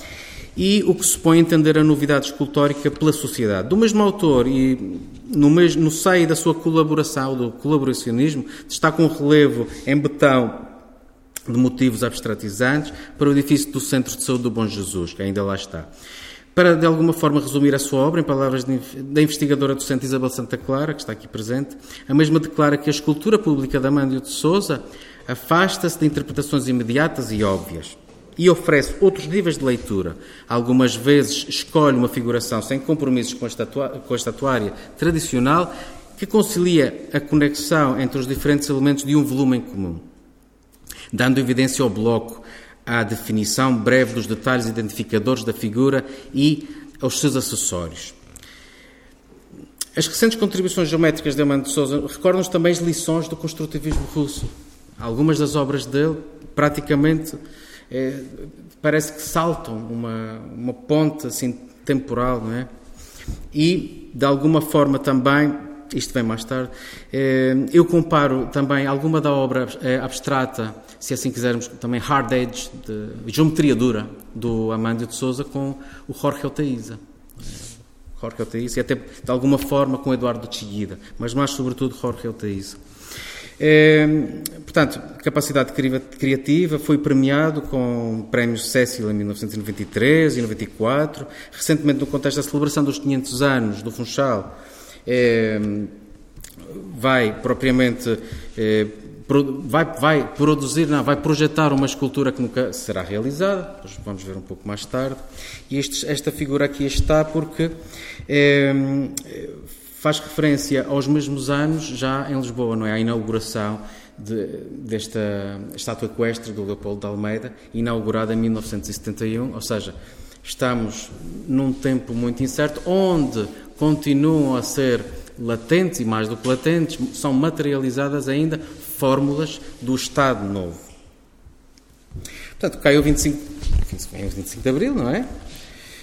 e o que se põe a entender a novidade escultórica pela sociedade. Do mesmo autor e no, mesmo, no seio da sua colaboração, do colaboracionismo, destaca um relevo em betão de motivos abstratizantes para o edifício do Centro de Saúde do Bom Jesus, que ainda lá está. Para, de alguma forma, resumir a sua obra, em palavras de, da investigadora docente Isabel Santa Clara, que está aqui presente, a mesma declara que a escultura pública de Amândio de Souza afasta-se de interpretações imediatas e óbvias e oferece outros níveis de leitura. Algumas vezes escolhe uma figuração sem compromissos com a, estatua, com a estatuária tradicional que concilia a conexão entre os diferentes elementos de um volume em comum, dando evidência ao bloco à definição breve dos detalhes identificadores da figura e aos seus acessórios. As recentes contribuições geométricas de Amando de Souza recordam-nos também as lições do construtivismo russo. Algumas das obras dele, praticamente, é, parece que saltam uma, uma ponte assim temporal, não é? E, de alguma forma também, isto vem mais tarde, é, eu comparo também alguma da obra é, abstrata, se assim quisermos, também Hard Edge, de geometria dura, do Amândio de Souza, com o Jorge Oteiza. Jorge Oteiza, e até de alguma forma com Eduardo Chiguida, mas mais sobretudo Jorge Oteiza. É, portanto, capacidade criativa, foi premiado com prémios Cecil em 1993 e 94. Recentemente, no contexto da celebração dos 500 anos do Funchal, é, vai propriamente é, vai, vai produzir, não, vai projetar uma escultura que nunca será realizada, vamos ver um pouco mais tarde. E esta figura aqui está porque é, faz referência aos mesmos anos, já em Lisboa, não é? A inauguração de, desta estátua equestre do Leopoldo de Almeida, inaugurada em 1971, ou seja, estamos num tempo muito incerto, onde continuam a ser latentes, e mais do que latentes, são materializadas ainda fórmulas do Estado Novo. Portanto, caiu 25, 25 de Abril, não é?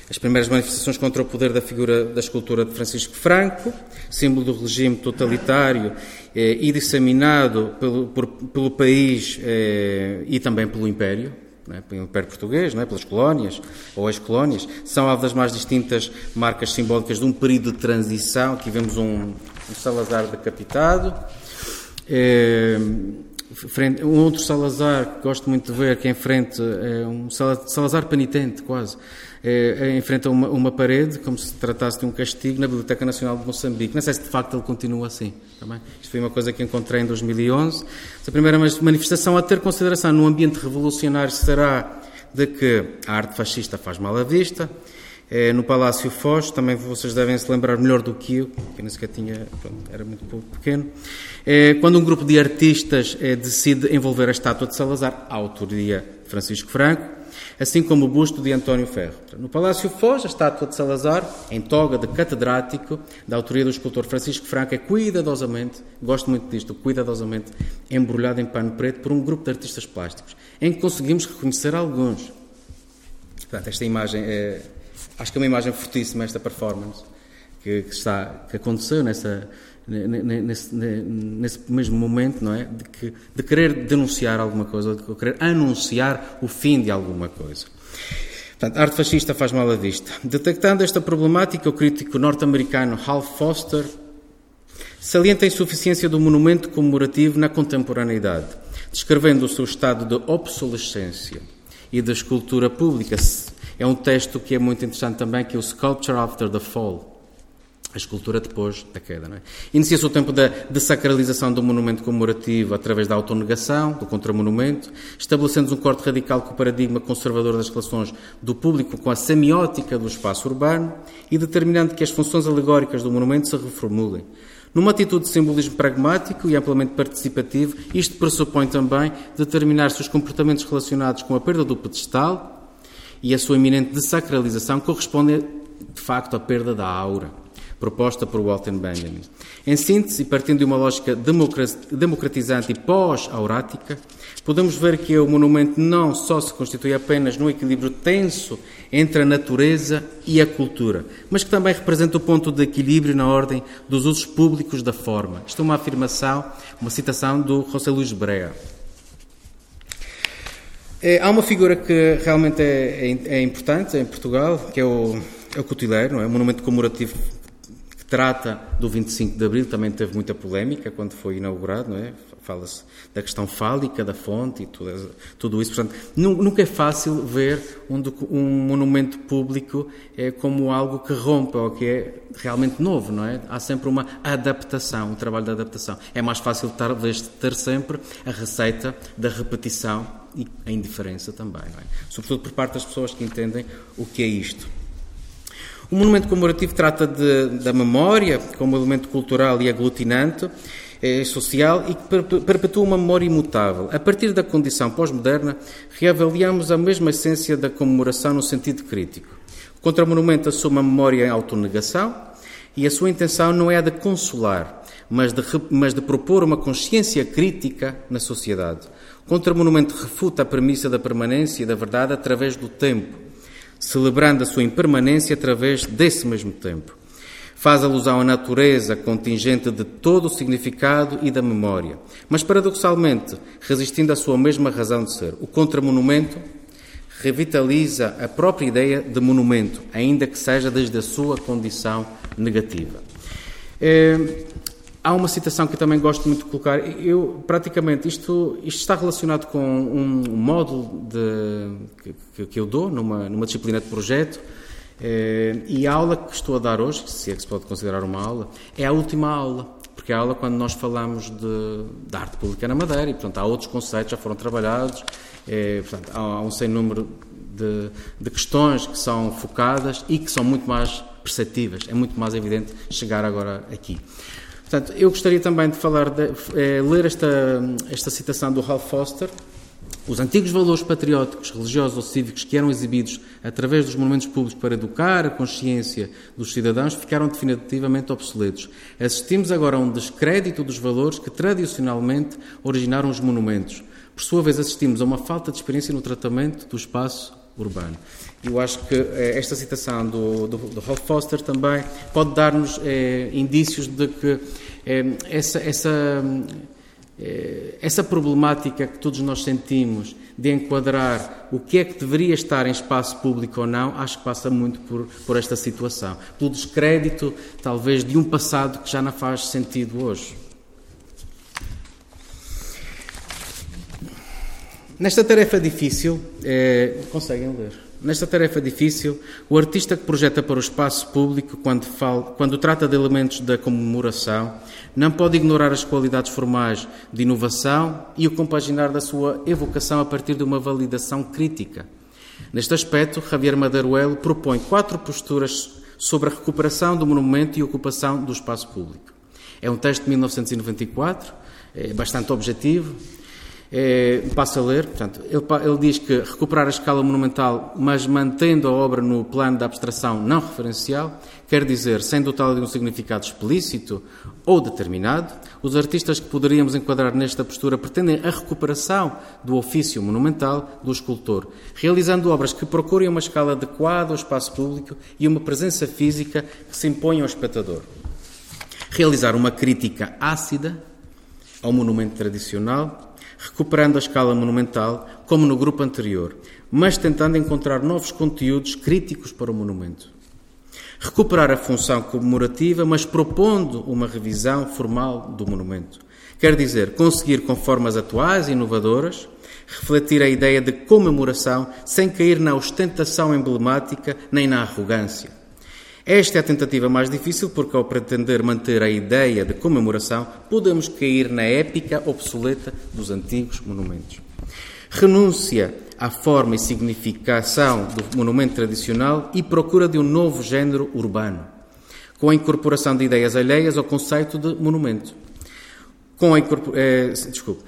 As primeiras manifestações contra o poder da figura da escultura de Francisco Franco, símbolo do regime totalitário eh, e disseminado pelo, por, pelo país eh, e também pelo Império, é? pelo Império Português, é? pelas colónias ou ex-colónias, são alvo das mais distintas marcas simbólicas de um período de transição. Aqui vemos um, um Salazar decapitado. Eh, um outro Salazar que gosto muito de ver, que é em frente, é um Salazar penitente, quase, é, é, enfrenta uma, uma, parede, como se tratasse de um castigo, na Biblioteca Nacional de Moçambique. Não sei se de facto ele continua assim. Também. Isto foi uma coisa que encontrei em 2011. A primeira manifestação a ter consideração no ambiente revolucionário será de que a arte fascista faz mal à vista, é, no Palácio Foz, também vocês devem se lembrar melhor do que eu, que nem sequer tinha, pronto, era muito pouco pequeno, é, quando um grupo de artistas é, decide envolver a estátua de Salazar, a autoria de Francisco Franco, assim como o busto de António Ferro. No Palácio Foz, a estátua de Salazar, em toga de catedrático, da autoria do escultor Francisco Franco, é cuidadosamente, gosto muito disto, cuidadosamente embrulhada em pano preto por um grupo de artistas plásticos, em que conseguimos reconhecer alguns. Portanto, esta imagem é acho que é uma imagem fortíssima esta performance que, que está que aconteceu nessa nesse, nesse mesmo momento, não é, de, que, de querer denunciar alguma coisa, de querer anunciar o fim de alguma coisa. Portanto, a arte fascista faz mal à vista. Detectando esta problemática, o crítico norte-americano Hal Foster salienta a insuficiência do monumento comemorativo na contemporaneidade, descrevendo o seu estado de obsolescência e da escultura pública é um texto que é muito interessante também, que é o Sculpture After the Fall, a escultura depois da queda. É? Inicia-se o tempo da desacralização do monumento comemorativo através da autonegação, do contramonumento, estabelecendo um corte radical com o paradigma conservador das relações do público com a semiótica do espaço urbano e determinando que as funções alegóricas do monumento se reformulem. Numa atitude de simbolismo pragmático e amplamente participativo, isto pressupõe também determinar-se os comportamentos relacionados com a perda do pedestal, e a sua iminente desacralização corresponde, de facto, à perda da aura, proposta por Walter Benjamin. Em síntese, partindo de uma lógica democratizante e pós-aurática, podemos ver que o monumento não só se constitui apenas num equilíbrio tenso entre a natureza e a cultura, mas que também representa o ponto de equilíbrio na ordem dos usos públicos da forma. Isto é uma afirmação, uma citação do José Luís Brea. É, há uma figura que realmente é, é, é, importante em Portugal, que é o, é o Cotileiro, não é? um monumento comemorativo que trata do 25 de Abril, também teve muita polémica quando foi inaugurado, não é? Fala-se da questão fálica da fonte e tudo, tudo isso. Portanto, nunca é fácil ver um, um, monumento público é, como algo que rompe ou que é realmente novo, não é? Há sempre uma adaptação, um trabalho de adaptação. É mais fácil, talvez, ter sempre a receita da repetição e a indiferença também, é? sobretudo por parte das pessoas que entendem o que é isto. O monumento comemorativo trata de, da memória como elemento cultural e aglutinante eh, social e que perpetua uma memória imutável. A partir da condição pós-moderna, reavaliamos a mesma essência da comemoração no sentido crítico. O contramonumento assume a memória em autonegação e a sua intenção não é a de consolar, mas de, mas de propor uma consciência crítica na sociedade. Contramonumento refuta a premissa da permanência da verdade através do tempo, celebrando a sua impermanência através desse mesmo tempo. Faz alusão à natureza contingente de todo o significado e da memória, mas paradoxalmente resistindo à sua mesma razão de ser. O contramonumento revitaliza a própria ideia de monumento, ainda que seja desde a sua condição negativa. É, há uma citação que eu também gosto muito de colocar. Eu, praticamente, isto, isto está relacionado com um módulo de, que, que eu dou numa, numa disciplina de projeto. É, e a aula que estou a dar hoje, se é que se pode considerar uma aula, é a última aula porque a aula quando nós falamos de, de arte pública na Madeira e, portanto, há outros conceitos já foram trabalhados é, portanto, há, um sem número de, de, questões que são focadas e que são muito mais perceptíveis. É muito mais evidente chegar agora aqui. Portanto, eu gostaria também de falar, de, é, ler esta, esta citação do Ralph Foster. Os antigos valores patrióticos, religiosos ou cívicos que eram exibidos através dos monumentos públicos para educar a consciência dos cidadãos ficaram definitivamente obsoletos. Assistimos agora a um descrédito dos valores que tradicionalmente originaram os monumentos por sua vez, assistimos a uma falta de experiência no tratamento do espaço urbano. Eu acho que eh, esta citação do, do, do Foster também pode dar-nos eh, indícios de que eh, essa, essa, eh, essa problemática que todos nós sentimos de enquadrar o que é que deveria estar em espaço público ou não, acho que passa muito por, por esta situação. Pelo descrédito, talvez, de um passado que já não faz sentido hoje. Nesta tarefa difícil, é, conseguem ler? Nesta tarefa difícil, o artista que projeta para o espaço público, quando, fala, quando trata de elementos da comemoração, não pode ignorar as qualidades formais de inovação e o compaginar da sua evocação a partir de uma validação crítica. Neste aspecto, Javier Maderuelo propõe quatro posturas sobre a recuperação do monumento e ocupação do espaço público. É um texto de 1994, é bastante objetivo, é, passo a ler, portanto, ele, ele, diz que recuperar a escala monumental, mas mantendo a obra no plano da abstração não referencial, quer dizer, sem dotá-la de um significado explícito ou determinado, os artistas que poderíamos enquadrar nesta postura pretendem a recuperação do ofício monumental do escultor, realizando obras que procurem uma escala adequada ao espaço público e uma presença física que se imponha ao espectador. Realizar uma crítica ácida ao monumento tradicional, recuperando a escala monumental, como no grupo anterior, mas tentando encontrar novos conteúdos críticos para o monumento. Recuperar a função comemorativa, mas propondo uma revisão formal do monumento. Quer dizer, conseguir, com formas atuais e inovadoras, refletir a ideia de comemoração sem cair na ostentação emblemática nem na arrogância esta é a tentativa mais difícil porque, ao pretender manter a ideia de comemoração, podemos cair na épica obsoleta dos antigos monumentos. Renúncia à forma e significação do monumento tradicional e procura de um novo género urbano, com a incorporação de ideias alheias ao conceito de monumento. Com a eh, desculpe,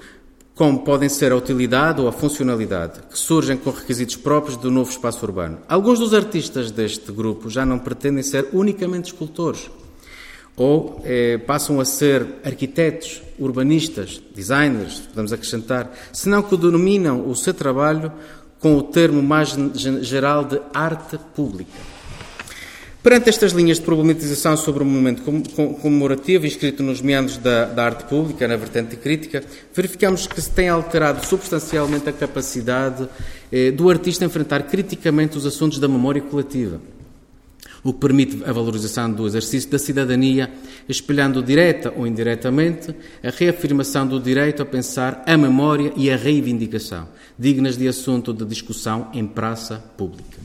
como podem ser a utilidade ou a funcionalidade, que surgem com requisitos próprios do novo espaço urbano. Alguns dos artistas deste grupo já não pretendem ser unicamente escultores, ou eh, passam a ser arquitetos, urbanistas, designers, podemos acrescentar, senão que denominam o seu trabalho com o termo mais geral de arte pública. Perante estas linhas de problematização sobre o momento comemorativo inscrito nos meandros da, da, arte pública, na vertente crítica, verificamos que se tem alterado substancialmente a capacidade eh, do artista enfrentar criticamente os assuntos da memória coletiva, o que permite a valorização do exercício da cidadania, espelhando direta ou indiretamente a reafirmação do direito a pensar a memória e a reivindicação, dignas de assunto de discussão em praça pública.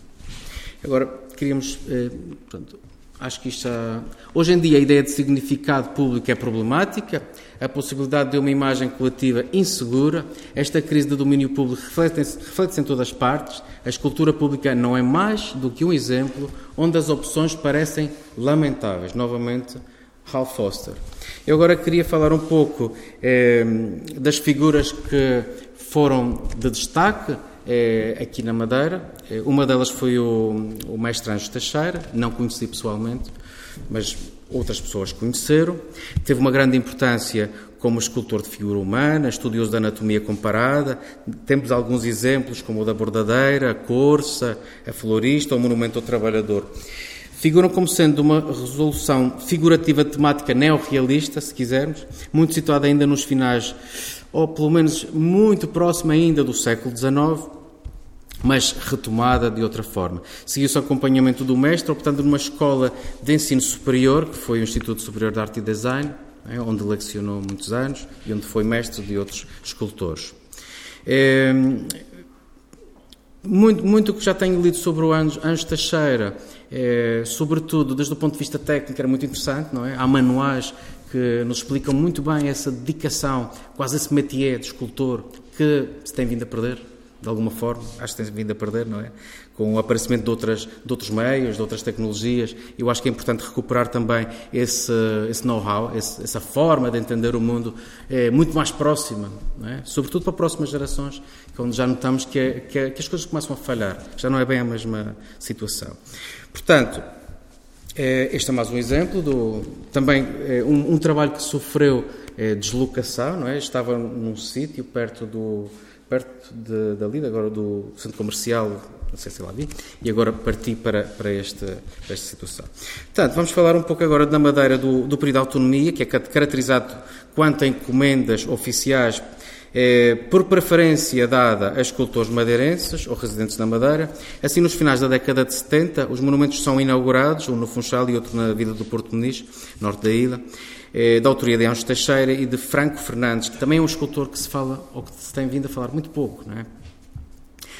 Agora, queríamos. Eh, portanto, acho que isto já... Hoje em dia a ideia de significado público é problemática, a possibilidade de uma imagem coletiva insegura, esta crise de domínio público reflete-se reflete em todas as partes, a escultura pública não é mais do que um exemplo onde as opções parecem lamentáveis. Novamente, Ralph Foster. Eu agora queria falar um pouco eh, das figuras que foram de destaque é, aqui na Madeira. É, uma delas foi o, o mestre Teixeira, não conheci pessoalmente, mas outras pessoas conheceram. Teve uma grande importância como escultor de figura humana, estudioso da anatomia comparada. Temos alguns exemplos, como o da bordadeira, a corça, a florista, o monumento ao trabalhador. Figuram como sendo uma resolução figurativa temática neorrealista, se quisermos, muito situada ainda nos finais, ou pelo menos muito próxima ainda do século XIX, mas retomada de outra forma. Seguiu-se o acompanhamento do mestre, optando numa escola de ensino superior, que foi o Instituto Superior de Arte e Design, é, onde lecionou muitos anos e onde foi mestre de outros escultores. É, muito, muito que já tenho lido sobre o Anjo, Anjo Teixeira, é, sobretudo desde o ponto de vista técnico, era muito interessante, não é? Há manuais que nos explicam muito bem essa dedicação, quase esse métier de escultor que se tem vindo a perder de alguma forma, acho que tem vindo a perder, não é? Com o aparecimento de, outras, de outros meios, de outras tecnologias, eu acho que é importante recuperar também esse, esse know-how, essa forma de entender o mundo é, muito mais próxima, é? sobretudo para próximas gerações, onde já notamos que, é, que, é, que, as coisas começam a falhar, já não é bem a mesma situação. Portanto, é, este é mais um exemplo do também é, um, um, trabalho que sofreu é, deslocação, não é? Estava num sítio perto do perto de, dali, agora do centro comercial, não sei se lá vi, e agora parti para, para, este, para esta situação. Portanto, vamos falar um pouco agora da Madeira do, do período de autonomia, que é caracterizado quanto a encomendas oficiais é, por preferência dada a escultores madeirenses ou residentes na Madeira. Assim, nos finais da década de 70, os monumentos são inaugurados, um no Funchal e outro na Vida do Porto Muniz, norte da ilha. Eh, da autoria de Anjo Teixeira e de Franco Fernandes, que também é um escultor que se fala, ou que se tem vindo a falar muito pouco, não é?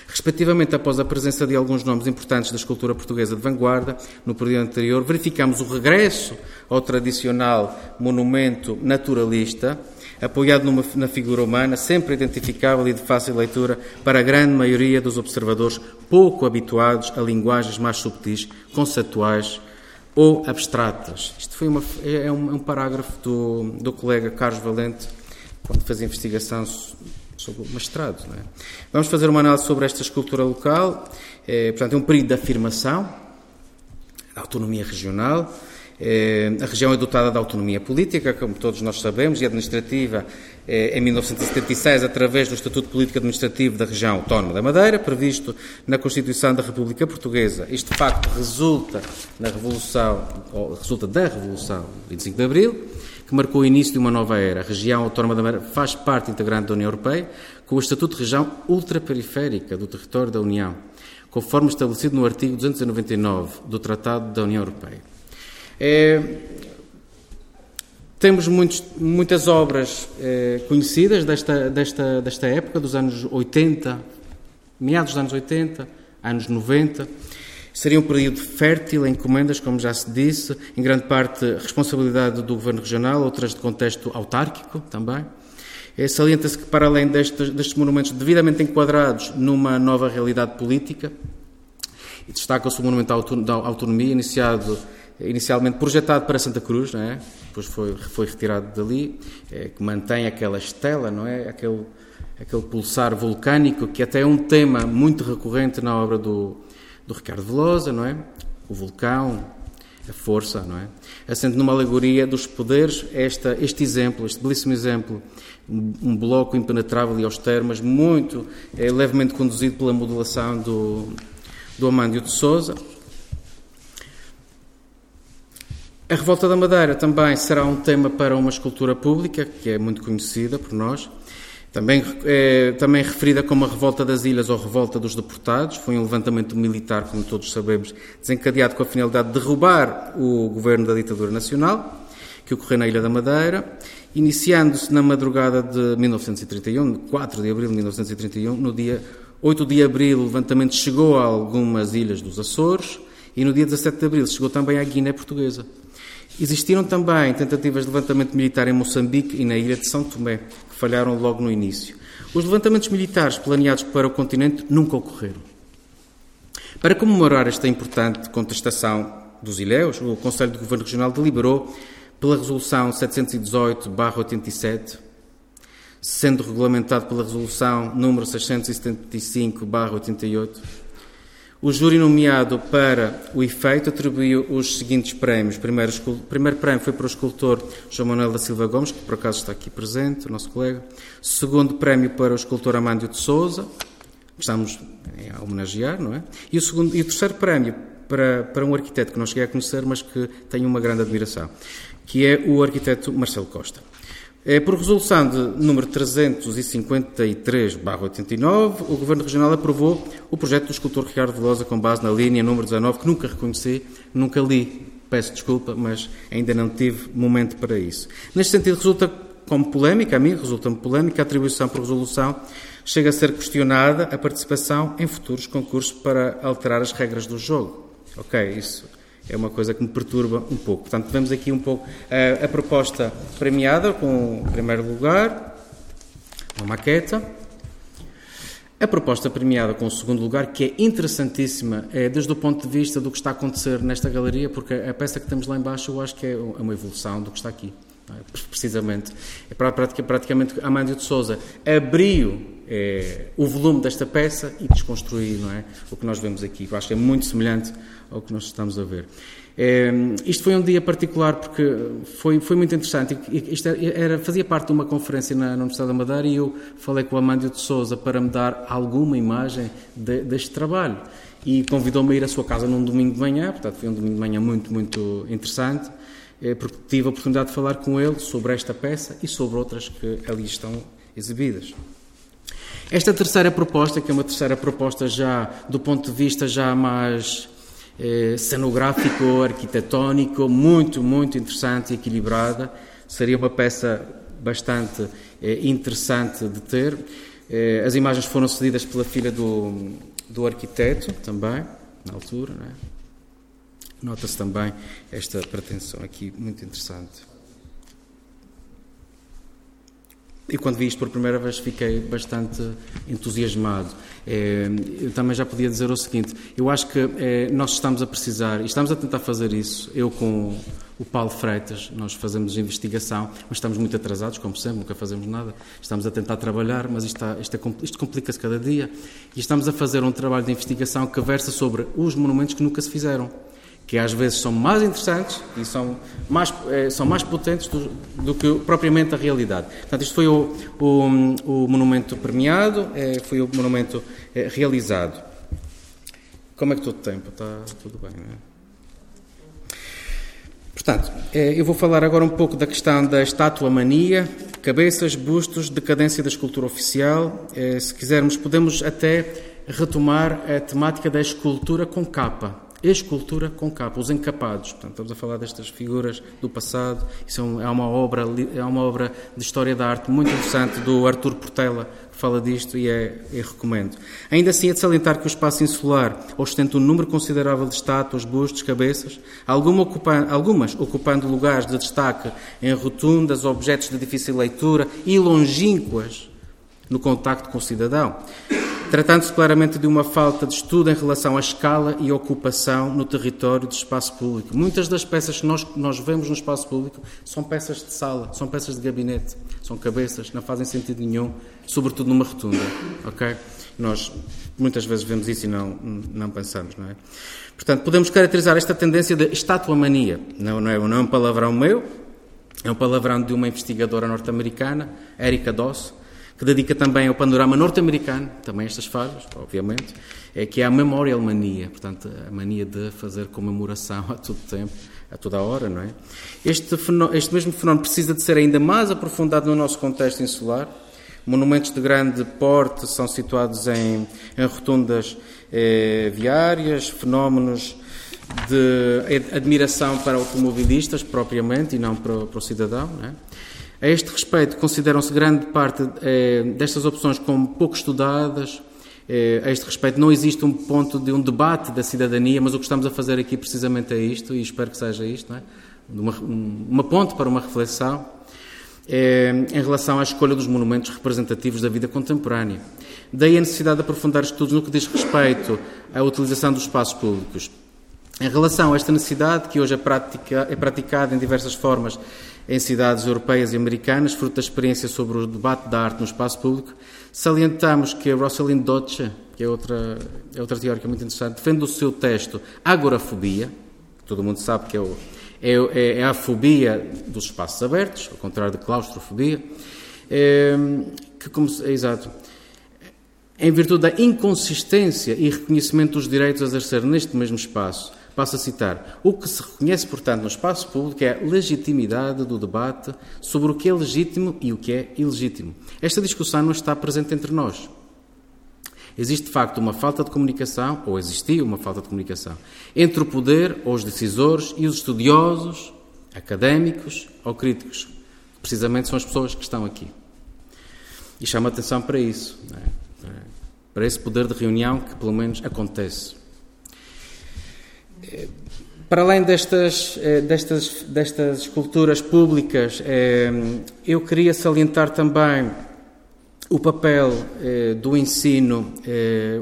Respectivamente, após a presença de alguns nomes importantes da escultura portuguesa de vanguarda, no período anterior, verificamos o regresso ao tradicional monumento naturalista, apoiado numa, na figura humana, sempre identificável e de fácil leitura para a grande maioria dos observadores pouco habituados a linguagens mais subtis, conceituais ou abstratas. Isto foi uma, é, um, é um parágrafo do, do colega Carlos Valente, quando fazia investigação sobre o mestrado. É? Vamos fazer uma análise sobre esta escultura local. É, portanto, é um período de afirmação da autonomia regional, a região é dotada de autonomia política, como todos nós sabemos, e administrativa eh, em 1976, através do Estatuto Político Administrativo da Região Autónoma da Madeira, previsto na Constituição da República Portuguesa. Isto, de facto, resulta, na Revolução, resulta da Revolução 25 de Abril, que marcou o início de uma nova era. A região autónoma da Madeira faz parte integrante da União Europeia, com o Estatuto de Região Ultraperiférica do território da União, conforme estabelecido no artigo 299 do Tratado da União Europeia. É, temos muitos, muitas obras é, conhecidas desta, desta, desta época, dos anos 80, meados dos anos 80, anos 90. Seria um período fértil em encomendas, como já se disse, em grande parte responsabilidade do Governo Regional, outras de contexto autárquico também. É, Salienta-se que, para além destes, destes monumentos devidamente enquadrados numa nova realidade política, destaca-se o Monumento da Autonomia, iniciado inicialmente projetado para Santa Cruz, não é? depois foi, foi retirado dali, é, que mantém aquela estela, não é? aquele, aquele pulsar vulcânico, que até é um tema muito recorrente na obra do, do Ricardo Velosa, não é? o vulcão, a força, não é? Assente numa alegoria dos poderes, esta, este exemplo, este belíssimo exemplo, um bloco impenetrável e austero, mas muito é, levemente conduzido pela modulação do, do Amândio de Souza, A Revolta da Madeira também será um tema para uma escultura pública, que é muito conhecida por nós. Também, é, também referida como a Revolta das Ilhas ou Revolta dos Deportados. Foi um levantamento militar, como todos sabemos, desencadeado com a finalidade de derrubar o governo da ditadura nacional, que ocorreu na Ilha da Madeira, iniciando-se na madrugada de 1931, 4 de abril de 1931, no dia 8 de abril, o levantamento chegou a algumas ilhas dos Açores e no dia 17 de abril chegou também à Guiné Portuguesa. Existiram também tentativas de levantamento militar em Moçambique e na ilha de São Tomé, que falharam logo no início. Os levantamentos militares planeados para o continente nunca ocorreram. Para comemorar esta importante contestação dos ilhéus, o Conselho de Governo Regional deliberou pela Resolução 718-87, sendo regulamentado pela Resolução número 675-88, O júri nomeado para o efeito atribuiu os seguintes prémios. Primeiro, o primeiro prémio foi para o escultor João Manuel da Silva Gomes, que por acaso está aqui presente, o nosso colega. Segundo prémio para o escultor Amândio de Souza, que estamos a homenagear, não é? E o, segundo, e o terceiro prémio para, para um arquiteto que não cheguei a conhecer, mas que tenho uma grande admiração, que é o arquiteto Marcelo Costa. É, por resolução de número 353-89, o Governo Regional aprovou o projeto do escultor Ricardo Velosa com base na linha número 19, que nunca reconheci, nunca li. Peço desculpa, mas ainda não tive momento para isso. Neste sentido, resulta como polémica, a mim resulta-me polémica, a atribuição por resolução chega a ser questionada a participação em futuros concursos para alterar as regras do jogo. Ok, isso é uma coisa que me perturba um pouco. Portanto, vemos aqui um pouco a, a proposta premiada, com primeiro lugar, uma maqueta. A proposta premiada com o segundo lugar, que é interessantíssima, é desde o ponto de vista do que está a acontecer nesta galeria, porque a peça que temos lá embaixo eu acho que é uma evolução do que está aqui. É? Precisamente. É praticamente Amândio de Souza abriu é, o volume desta peça e desconstruir não é? o que nós vemos aqui. Eu acho que é muito semelhante ao que nós estamos a ver. É, isto foi um dia particular porque foi, foi muito interessante. Isto era, fazia parte de uma conferência na, na Universidade da Madeira e eu falei com o Amândio de Souza para me dar alguma imagem de, deste trabalho. E convidou-me a ir à sua casa num domingo de manhã, portanto foi um domingo de manhã muito, muito interessante, é, porque tive a oportunidade de falar com ele sobre esta peça e sobre outras que ali estão exibidas. Esta terceira proposta, que é uma terceira proposta já do ponto de vista já mais eh, cenográfico, arquitetónico, muito, muito interessante e equilibrada. Seria uma peça bastante eh, interessante de ter. Eh, as imagens foram cedidas pela filha do, do arquiteto também, na altura. É? Nota-se também esta pretensão aqui, muito interessante. E quando vi isto por primeira vez fiquei bastante entusiasmado. É, eu também já podia dizer o seguinte: eu acho que é, nós estamos a precisar, e estamos a tentar fazer isso, eu com o Paulo Freitas, nós fazemos investigação, mas estamos muito atrasados, como sempre, nunca fazemos nada. Estamos a tentar trabalhar, mas isto, está, isto, é, isto complica-se cada dia. E estamos a fazer um trabalho de investigação que versa sobre os monumentos que nunca se fizeram que às vezes são mais interessantes e são mais, eh, são mais potentes do, do, que propriamente a realidade. Portanto, isto foi o, o, o monumento premiado, eh, foi o monumento eh, realizado. Como é que todo o tempo? Está tudo bem, não é? Portanto, eu vou falar agora um pouco da questão da estátua mania, cabeças, bustos, decadência da escultura oficial. Se quisermos, podemos até retomar a temática da escultura com capa escultura com capa, os encapados. Portanto, estamos a falar destas figuras do passado. Isso é, uma obra, é uma obra de história da arte muito interessante do Artur Portela, que fala disto e é, é recomendo. Ainda assim, é de salientar que o espaço insular ostenta um número considerável de estátuas, bustos, cabeças, alguma ocupando, algumas ocupando lugares de destaque em rotundas, objetos de difícil leitura e longínquas no contacto com o cidadão tratando-se claramente de uma falta de estudo em relação à escala e ocupação no território de espaço público. Muitas das peças que nós, nós vemos no espaço público são peças de sala, são peças de gabinete, são cabeças, não fazem sentido nenhum, sobretudo numa rotunda, ok? Nós muitas vezes vemos isso e não, não pensamos, não é? Portanto, podemos caracterizar esta tendência de estátua-mania. Não, não, é, não é um palavrão meu, é um palavrão de uma investigadora norte-americana, Erika Doss, que dedica também ao panorama norte-americano, também estas falhas, obviamente, é que é a memorial mania, portanto, a mania de fazer comemoração a todo tempo, a toda hora, não é? Este, este mesmo fenómeno precisa de ser ainda mais aprofundado no nosso contexto insular. Monumentos de grande porte são situados em, em rotundas eh, viárias, fenómenos de admiração para automobilistas, propriamente, e não para, para o cidadão, não é? A este respeito, consideram-se grande parte eh, destas opções como pouco estudadas. Eh, a este respeito, não existe um ponto de um debate da cidadania, mas o que estamos a fazer aqui precisamente é isto, e espero que seja isto, é? uma, uma ponte para uma reflexão eh, em relação à escolha dos monumentos representativos da vida contemporânea. Daí a necessidade de aprofundar estudos no que diz respeito à utilização dos espaços públicos. Em relação a esta necessidade, que hoje é, é praticada em diversas formas em cidades europeias e americanas, fruto da experiência sobre o debate da arte no espaço público, salientamos que a Rosalind Dodge, que é outra, é outra teórica muito interessante, defende o seu texto Agorafobia, que todo mundo sabe que é, o, é, é, é a fobia dos espaços abertos, ao contrário de claustrofobia, é, que, como, exato, em virtude da inconsistência e reconhecimento dos direitos a exercer neste mesmo espaço, Passo a citar. O que se reconhece, portanto, no espaço público é a legitimidade do debate sobre o que é legítimo e o que é ilegítimo. Esta discussão não está presente entre nós. Existe, de facto, uma falta de comunicação, ou existia uma falta de comunicação, entre o poder, ou os decisores, e os estudiosos, académicos ou críticos. Precisamente são as pessoas que estão aqui. E chama atenção para isso, é? para esse poder de reunião que, pelo menos, acontece. Para além destas, eh, destas, destas esculturas públicas, eh, eu queria salientar também o papel eh, do ensino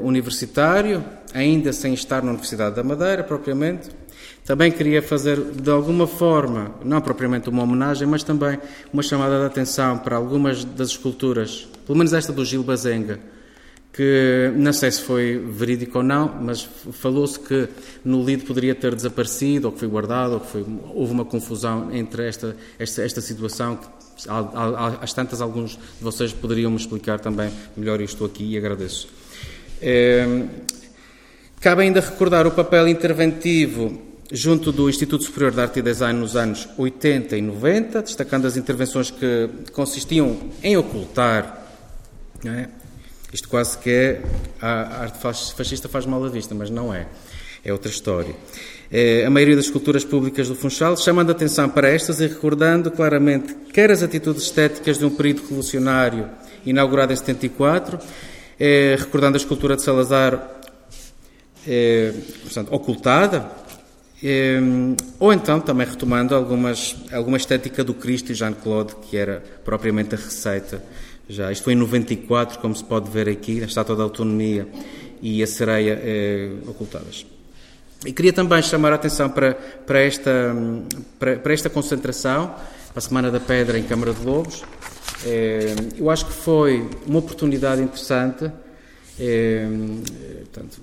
universitário, ainda sem estar na Universidade da Madeira, propriamente. Também queria fazer, de alguma forma, não propriamente uma homenagem, mas também uma chamada de atenção para algumas das esculturas, pelo menos esta do Gil Bazenga, que não sei se foi verídico ou não, mas falou-se que no LID poderia ter desaparecido, ou que foi guardado, ou que foi, houve uma confusão entre esta, esta, esta situação que às tantas alguns de vocês poderiam me explicar também melhor, eu estou aqui e agradeço. É, cabe ainda recordar o papel interventivo junto do Instituto Superior de Arte e Design nos anos 80 e 90, destacando as intervenções que consistiam em ocultar é, isto quase que é. A arte fascista faz mal à vista, mas não é. É outra história. É, a maioria das esculturas públicas do Funchal, chamando a atenção para estas e recordando claramente quer as atitudes estéticas de um período revolucionário inaugurado em 74, é, recordando a escultura de Salazar é, portanto, ocultada, ou então também retomando algumas, alguma estética do Cristo e Jean-Claude, que era propriamente a receita já. Isto foi em 94, como se pode ver aqui, a Estátua da Autonomia e a sereia eh, ocultadas. E queria também chamar a atenção para, para, esta, para, para, esta concentração, para a Semana da Pedra em Câmara de Lobos. Eh, eu acho que foi uma oportunidade interessante, eh, portanto,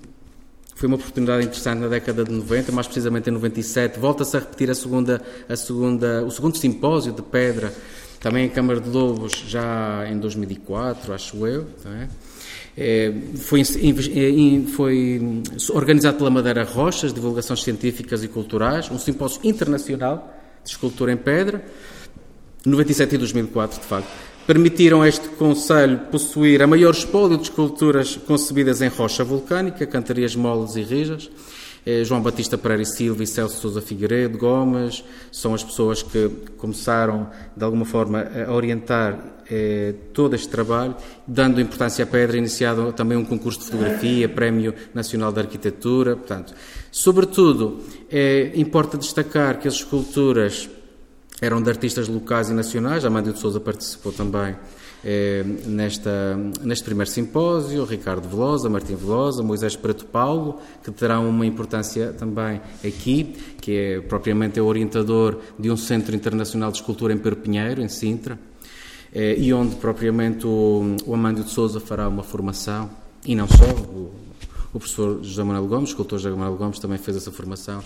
foi uma oportunidade interessante na década de 90, mais precisamente em 97. Volta-se a repetir a segunda, a segunda, o segundo simpósio de pedra também em Câmara de Lobos, já em 2004, acho eu. É? É, foi, foi, organizado pela Madeira Rochas, Divulgações Científicas e Culturais, um simpósio internacional de escultura em pedra, 97 e 2004, de facto. Permitiram a este Conselho possuir a maior espólio de esculturas concebidas em rocha vulcânica, cantarias moles e rijas, é João Batista Pereira e Silva e Celso Sousa Figueiredo Gomes. São as pessoas que começaram, de alguma forma, a orientar eh, todo este trabalho, dando importância à pedra, iniciado também um concurso de fotografia, Prémio Nacional de Arquitetura, portanto, sobretudo, eh, importa destacar que as esculturas eram de artistas locais e nacionais, Amandio de Souza participou também eh, nesta, neste primeiro simpósio, Ricardo Velosa, Martim Velosa, Moisés Preto Paulo, que terão uma importância também aqui, que é propriamente é orientador de um Centro Internacional de Escultura em Perpinheiro, em Sintra, eh, e onde propriamente o, o Amândio de Souza fará uma formação, e não só, o, o professor José Manuel Gomes, o escultor José Manuel Gomes também fez essa formação.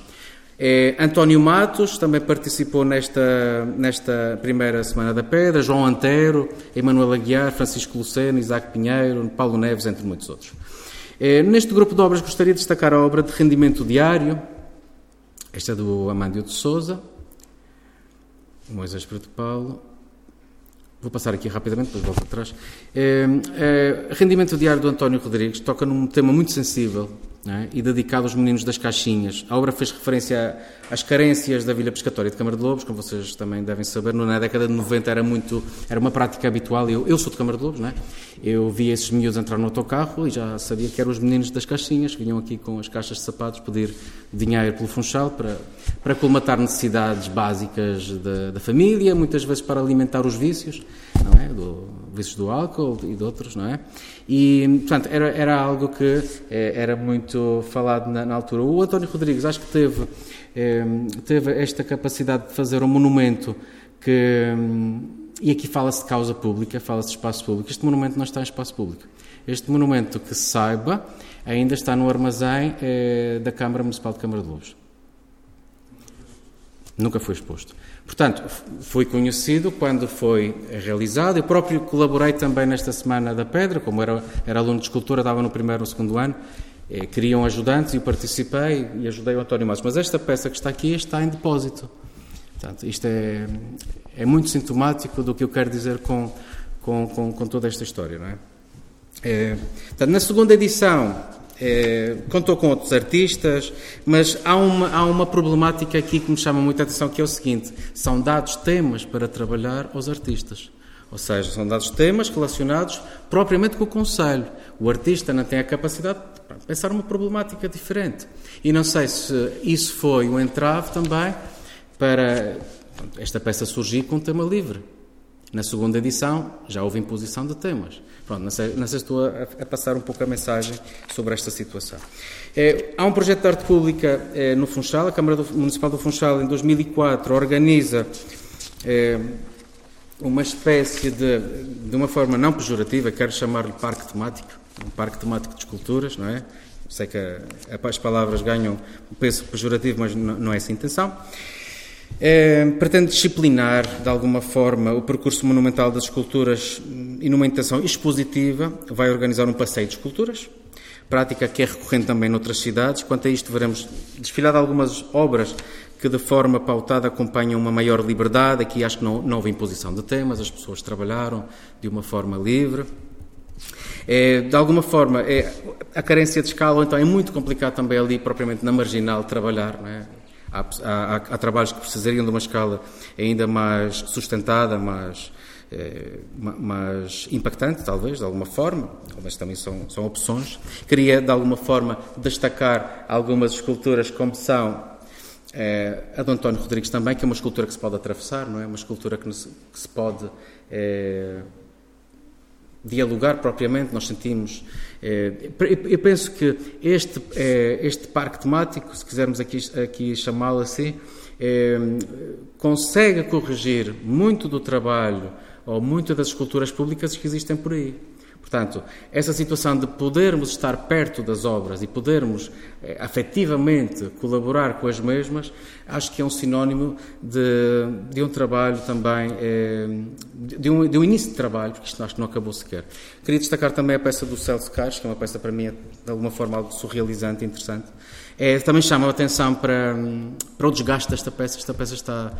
É, António Matos também participou nesta, nesta primeira Semana da Pedra, João Antero, Emanuel Aguiar, Francisco Luceno, Isaac Pinheiro, Paulo Neves, entre muitos outros. É, neste grupo de obras gostaria de destacar a obra de Rendimento Diário, esta é do Amândio de Souza, Moisés Preto Paulo, Vou passar aqui rapidamente, depois volto atrás. É, é, rendimento diário do António Rodrigues toca num tema muito sensível é? e dedicado aos meninos das caixinhas. A obra fez referência às carências da Vila Pescatória de Câmara de Lobos, como vocês também devem saber, na década de 90 era muito, era uma prática habitual. Eu, eu sou de Câmara de Lobos, não é? Eu via esses miúdos entrar no autocarro e já sabia que eram os meninos das caixinhas, que vinham aqui com as caixas de sapatos pedir dinheiro pelo Funchal para, para colmatar necessidades básicas da, da família, muitas vezes para alimentar os vícios, não é? Do, vícios do álcool e de outros, não é? E, portanto, era, era algo que é, era muito falado na, na, altura. O António Rodrigues, acho que teve, é, teve esta capacidade de fazer um monumento que, e aqui fala-se de causa pública, fala-se de espaço público. Este monumento não está em espaço público. Este monumento, que se saiba, ainda está no armazém eh, da Câmara Municipal de Câmara de Lobos. Nunca foi exposto. Portanto, foi conhecido quando foi realizado. Eu próprio colaborei também nesta Semana da Pedra, como era, era aluno de escultura, dava no primeiro ou segundo ano. Eh, queriam ajudantes e eu participei e ajudei o António Matos. Mas esta peça que está aqui está em depósito. Portanto, isto é, é muito sintomático do que eu quero dizer com, com, com, com toda esta história. Não é? É, portanto, na segunda edição é, contou com outros artistas, mas há uma, há uma problemática aqui que me chama muita atenção, que é o seguinte: são dados temas para trabalhar aos artistas. Ou seja, são dados temas relacionados propriamente com o Conselho. O artista não tem a capacidade de pensar uma problemática diferente. E não sei se isso foi um entrave também para esta peça surgir com um tema livre. Na segunda edição já houve imposição de temas. Pronto, se estou a, a, passar um pouco a mensagem sobre esta situação. É, há um projeto de arte pública é, no Funchal, a Câmara do, Municipal do Funchal, em 2004, organiza é, uma espécie de, de uma forma não pejorativa, quero chamar-lhe parque temático, um parque temático de esculturas, não é? Sei que a, as palavras ganham um peso pejorativo, mas não, não é essa a intenção. É, pretende disciplinar, de alguma forma, o percurso monumental das esculturas e, numa intenção expositiva, vai organizar um passeio de esculturas, prática que é recorrente também noutras cidades. Quanto a isto, veremos desfilar algumas obras que, de forma pautada, acompanham uma maior liberdade. Aqui acho que não, não houve imposição de temas, as pessoas trabalharam de uma forma livre. É, de alguma forma, é, a carência de escala, então é muito complicado também ali, propriamente na marginal, trabalhar. Não é? Há, há, há, trabalhos que precisariam de uma escala ainda mais sustentada, mais, eh, mais impactante, talvez, de alguma forma, mas também são, são opções. Queria, de alguma forma, destacar algumas esculturas, como são eh, a de António Rodrigues também, que é uma escultura que se pode atravessar, não é? Uma escultura que, nos, que se pode. Eh, dialogar propriamente, nós sentimos. Eh, eu penso que este, eh, este parque temático, se quisermos aqui, aqui chamá-lo assim, eh, consegue corrigir muito do trabalho ou muito das esculturas públicas que existem por aí. Portanto, essa situação de podermos estar perto das obras e podermos eh, afetivamente colaborar com as mesmas, acho que é um sinónimo de, de um trabalho também, eh, de, um, de um início de trabalho, porque isto acho que não acabou sequer. Queria destacar também a peça do Celso Cais, que é uma peça para mim de alguma forma algo surrealizante interessante. É, também chama a atenção para, para o desgaste desta peça. Esta peça está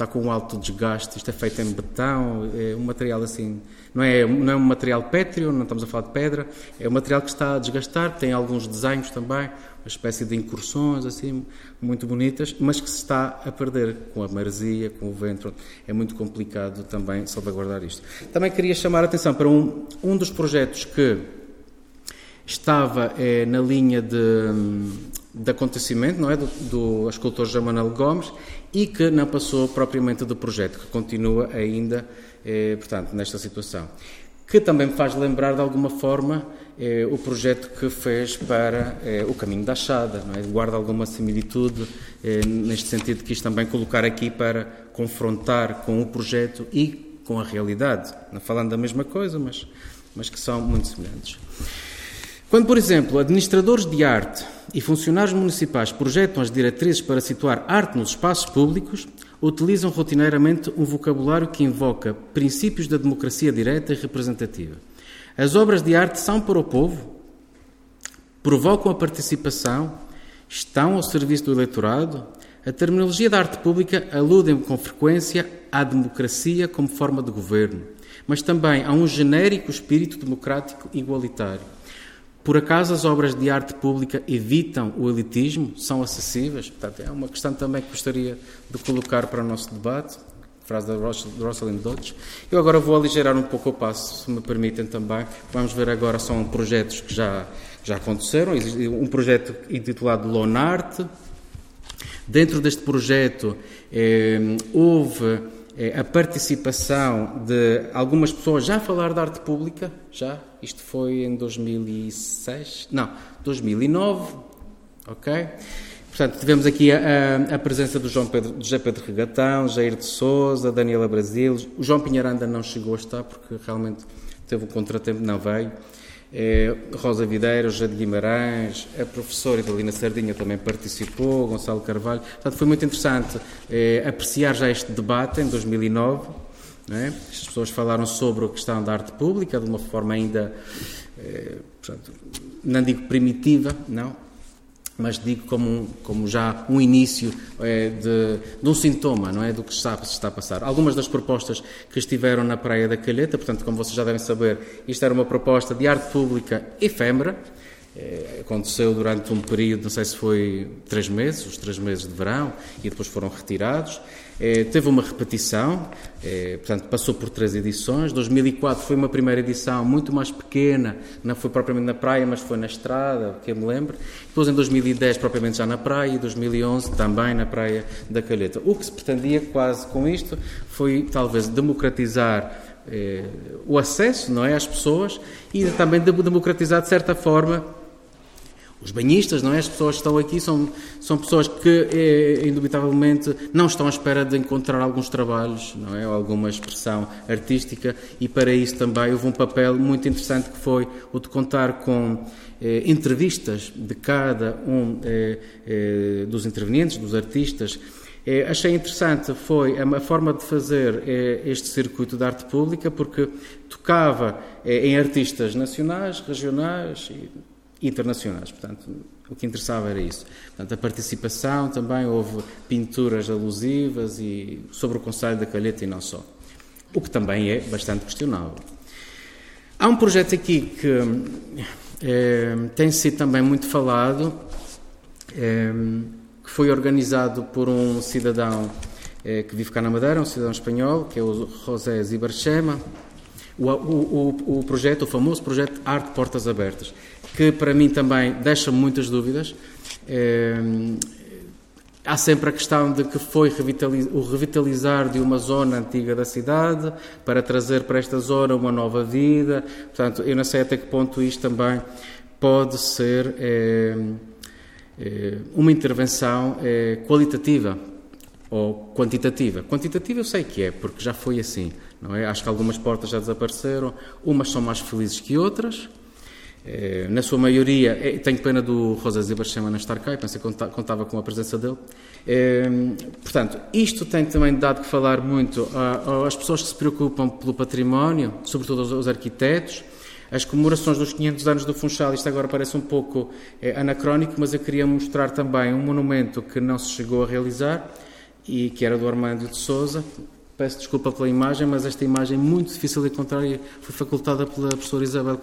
está com um alto desgaste, isto é feito em betão, é um material assim, não é, não é um material pétreo, não estamos a falar de pedra, é um material que está a desgastar, tem alguns desenhos também, uma espécie de incursões assim, muito bonitas, mas que se está a perder com a maresia, com o vento, é muito complicado também salvaguardar isto. Também queria chamar a atenção para um, um dos projetos que estava é, na linha de, de acontecimento, não é, do, do escultor João Manuel Gomes, e que não passou propriamente do projeto, que continua ainda, eh, portanto, nesta situação. Que também me faz lembrar, de alguma forma, eh, o projeto que fez para eh, o Caminho da Achada, é? guarda alguma similitude, eh, neste sentido quis também colocar aqui para confrontar com o projeto e com a realidade, não falando da mesma coisa, mas, mas que são muito semelhantes. Quando, por exemplo, administradores de arte e funcionários municipais projetam as diretrizes para situar arte nos espaços públicos, utilizam rotineiramente um vocabulário que invoca princípios da democracia direta e representativa. As obras de arte são para o povo, provocam a participação, estão ao serviço do eleitorado. A terminologia da arte pública alude com frequência à democracia como forma de governo, mas também a um genérico espírito democrático igualitário. Por acaso as obras de arte pública evitam o elitismo? São acessíveis? Portanto, é uma questão também que gostaria de colocar para o nosso debate. Frase da Rosalind Dodge. Eu agora vou aligerar um pouco o passo, se me permitem também. Vamos ver agora, são projetos que já, já aconteceram. Um projeto intitulado Lonarte. Dentro deste projeto eh, houve a participação de algumas pessoas já a falar de arte pública, já, isto foi em 2006, não, 2009, ok? Portanto, tivemos aqui a, a, presença do João Pedro, José Pedro Regatão, Jair de Souza, Daniela Brasil. O João Pinheiranda não chegou a estar porque realmente teve um contratempo, não veio. É, Rosa Videira, José de Guimarães, a professora Idalina Sardinha também participou, Gonçalo Carvalho. Portanto, foi muito interessante é, apreciar já este debate em 2009. É? As pessoas falaram sobre a questão da arte pública de uma forma ainda, é, portanto, não digo primitiva, não, mas digo como, como já um início é, de, de, um sintoma não é, do que está, se está a passar. Algumas das propostas que estiveram na Praia da Calheta, portanto, como vocês já devem saber, isto era uma proposta de arte pública efêmera, é, aconteceu durante um período, não sei se foi três meses, os três meses de verão, e depois foram retirados. É, teve uma repetição, é, portanto, passou por três edições. 2004 foi uma primeira edição muito mais pequena, não foi propriamente na praia, mas foi na estrada, que eu me lembro. Depois, em 2010, propriamente já na praia, e 2011 também na praia da Calheta. O que se pretendia quase com isto foi, talvez, democratizar o acesso não é, às pessoas e também democratizar, de certa forma, os banhistas, não é? As pessoas que estão aqui são, são pessoas que, é, indubitavelmente, não estão à espera de encontrar alguns trabalhos, não é? Alguma expressão artística e para isso também houve um papel muito interessante que foi o de contar com eh, entrevistas de cada um eh, dos intervenientes, dos artistas, achei interessante foi a, forma de fazer este circuito de arte pública, porque tocava em artistas nacionais, regionais e internacionais. Portanto, o que interessava era isso. Portanto, a participação também, houve pinturas alusivas e sobre o Conselho da Calheta e não só. O que também é bastante questionável. Há um projeto aqui que é, tem sido também muito falado, é, que foi organizado por um cidadão é, que vive cá na Madeira, um cidadão espanhol, que é o José Zibarchema. O, o, o, o projeto, o famoso projeto Arte Portas Abertas, que para mim também deixa muitas dúvidas. É, há sempre a questão de que foi o revitalizar de uma zona antiga da cidade para trazer para esta zona uma nova vida. Portanto, eu não sei até que ponto isto também pode ser é, é, uma intervenção qualitativa ou quantitativa. Quantitativa eu sei que é, porque já foi assim. Não é? Acho que algumas portas já desapareceram, umas são mais felizes que outras, na sua maioria, é, tenho pena do Rosa Zibarchema não estar cá, pensei que contava com a presença dele. É, portanto, isto tem também dado que falar muito às pessoas que se preocupam pelo património, sobretudo aos, arquitetos. As comemorações dos 500 anos do Funchal, isto agora parece um pouco anacrónico, mas eu queria mostrar também um monumento que não se chegou a realizar e que era do Armando de Souza. Peço desculpa pela imagem, mas esta imagem é muito difícil de encontrar e foi facultada pela professora Isabel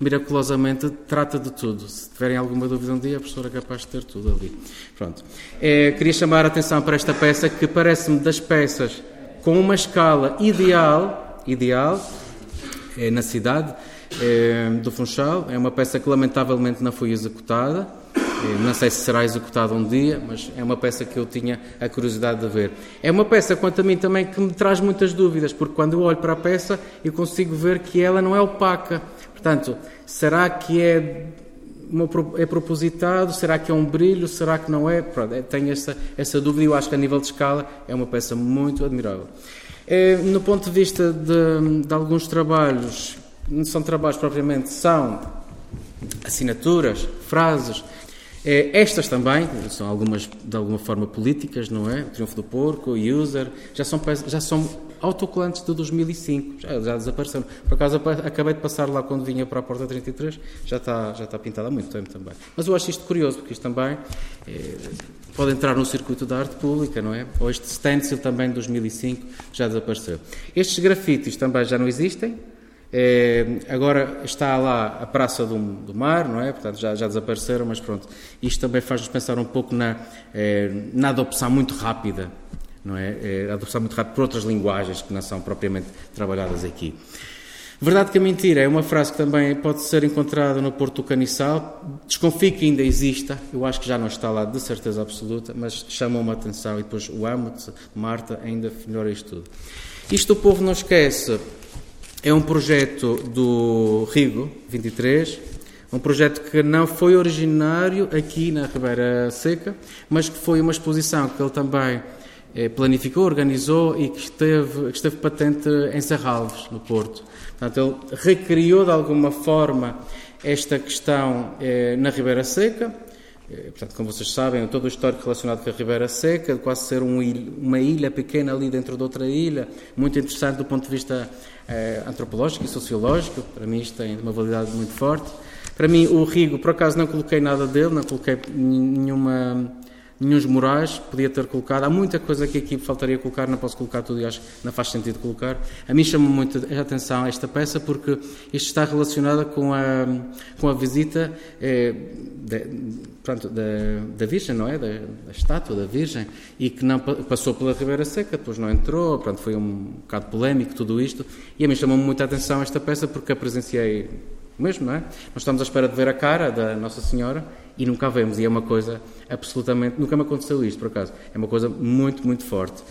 miraculosamente trata de tudo. Se tiverem alguma dúvida um dia, a professora é capaz de ter tudo ali. Pronto. É, queria chamar a atenção para esta peça que parece-me das peças com uma escala ideal, ideal é, na cidade é, do Funchal. É uma peça que lamentavelmente não foi executada. É, não sei se será executada um dia, mas é uma peça que eu tinha a curiosidade de ver. É uma peça, quanto a mim, também que me traz muitas dúvidas, porque quando eu olho para a peça eu consigo ver que ela não é opaca. Portanto, será que é, uma, é propositado? Será que é um brilho? Será que não é? Pronto, é, tenho essa, essa dúvida e eu acho que a nível de escala é uma peça muito admirável. É, no ponto de vista de, de alguns trabalhos, não são trabalhos propriamente, são assinaturas, frases, é, estas também são algumas de alguma forma políticas, não é? O Triunfo do Porco, User, já são, já são autocolantes de 2005, já, já desapareceram. Por acaso acabei de passar lá quando vinha para a Porta 33, já está, já está pintado há muito tempo também. Mas eu acho isto curioso, porque isto também é, pode entrar no circuito da arte pública, não é? Ou este stencil também de 2005 já desapareceu. Estes grafites também já não existem, é, agora está lá a Praça do, do, Mar, não é? Portanto, já, já desapareceram, mas pronto. Isto também faz-nos pensar um pouco na, é, na adopção muito rápida não é? é adoção muito rápido por outras linguagens que não são propriamente trabalhadas aqui. Verdade que a mentira é uma frase que também pode ser encontrada no Porto do Caniçal. Desconfio que ainda exista, eu acho que já não está lá de certeza absoluta, mas chamou-me a atenção e depois o amo-te, Marta, ainda melhora isto tudo. Isto o povo não esquece. É um projeto do Rigo 23, Um projeto que não foi originário aqui na Ribeira Seca, mas que foi uma exposição que ele também planificou, organizou e que esteve, que esteve patente em Serralves, no Porto. Portanto, ele recriou de alguma forma esta questão eh, na Ribeira Seca. Eh, portanto, como vocês sabem, todo o histórico relacionado com a Ribeira Seca, quase ser um ilha, uma ilha pequena ali dentro de outra ilha, muito interessante do ponto de vista antropológico e sociológico. Para mim, isto tem uma validade muito forte. Para mim, o Rigo, por acaso, não coloquei nada dele, não coloquei nenhuma nenhums morais, podia ter colocado. Há muita coisa que aqui faltaria colocar, não posso colocar tudo e acho que não faz sentido colocar. A mim chama muito a atenção esta peça porque isto está relacionada com a, com a visita eh, de, pronto, da, da Virgem, não é? Da, da, estátua da Virgem, e que não passou pela Ribeira Seca, depois não entrou, pronto, foi um bocado polémico tudo isto. E a mim chamou muito a atenção esta peça porque a presenciei mesmo, não é? Nós estamos à espera de ver a cara da Nossa Senhora e nunca a vemos. E é uma coisa absolutamente. Nunca me aconteceu isto, por acaso. É uma coisa muito, muito forte.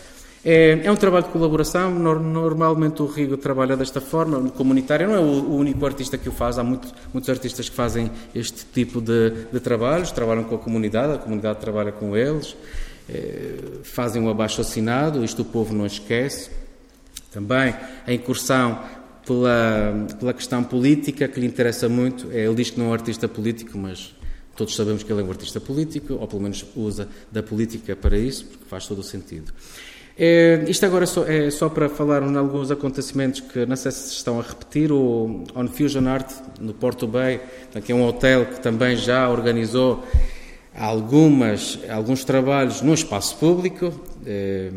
É, é um trabalho de colaboração. Normalmente o Rigo trabalha desta forma, comunitária. Não é o, único artista que o faz. Há muito, muitos artistas que fazem este tipo de, de trabalhos. Trabalham com a comunidade, a comunidade trabalha com eles. É, fazem um abaixo assinado. Isto o povo não esquece. Também a incursão pela, pela questão política, que lhe interessa muito. É, ele diz que não é um artista político, mas Todos sabemos que ele é um artista político, ou pelo menos usa da política para isso, porque faz todo o sentido. É, isto agora é só, é só para falar em alguns acontecimentos que não sei se estão a repetir. O On Fusion Art, no Porto Bay, que é um hotel que também já organizou algumas, alguns trabalhos no espaço público, é,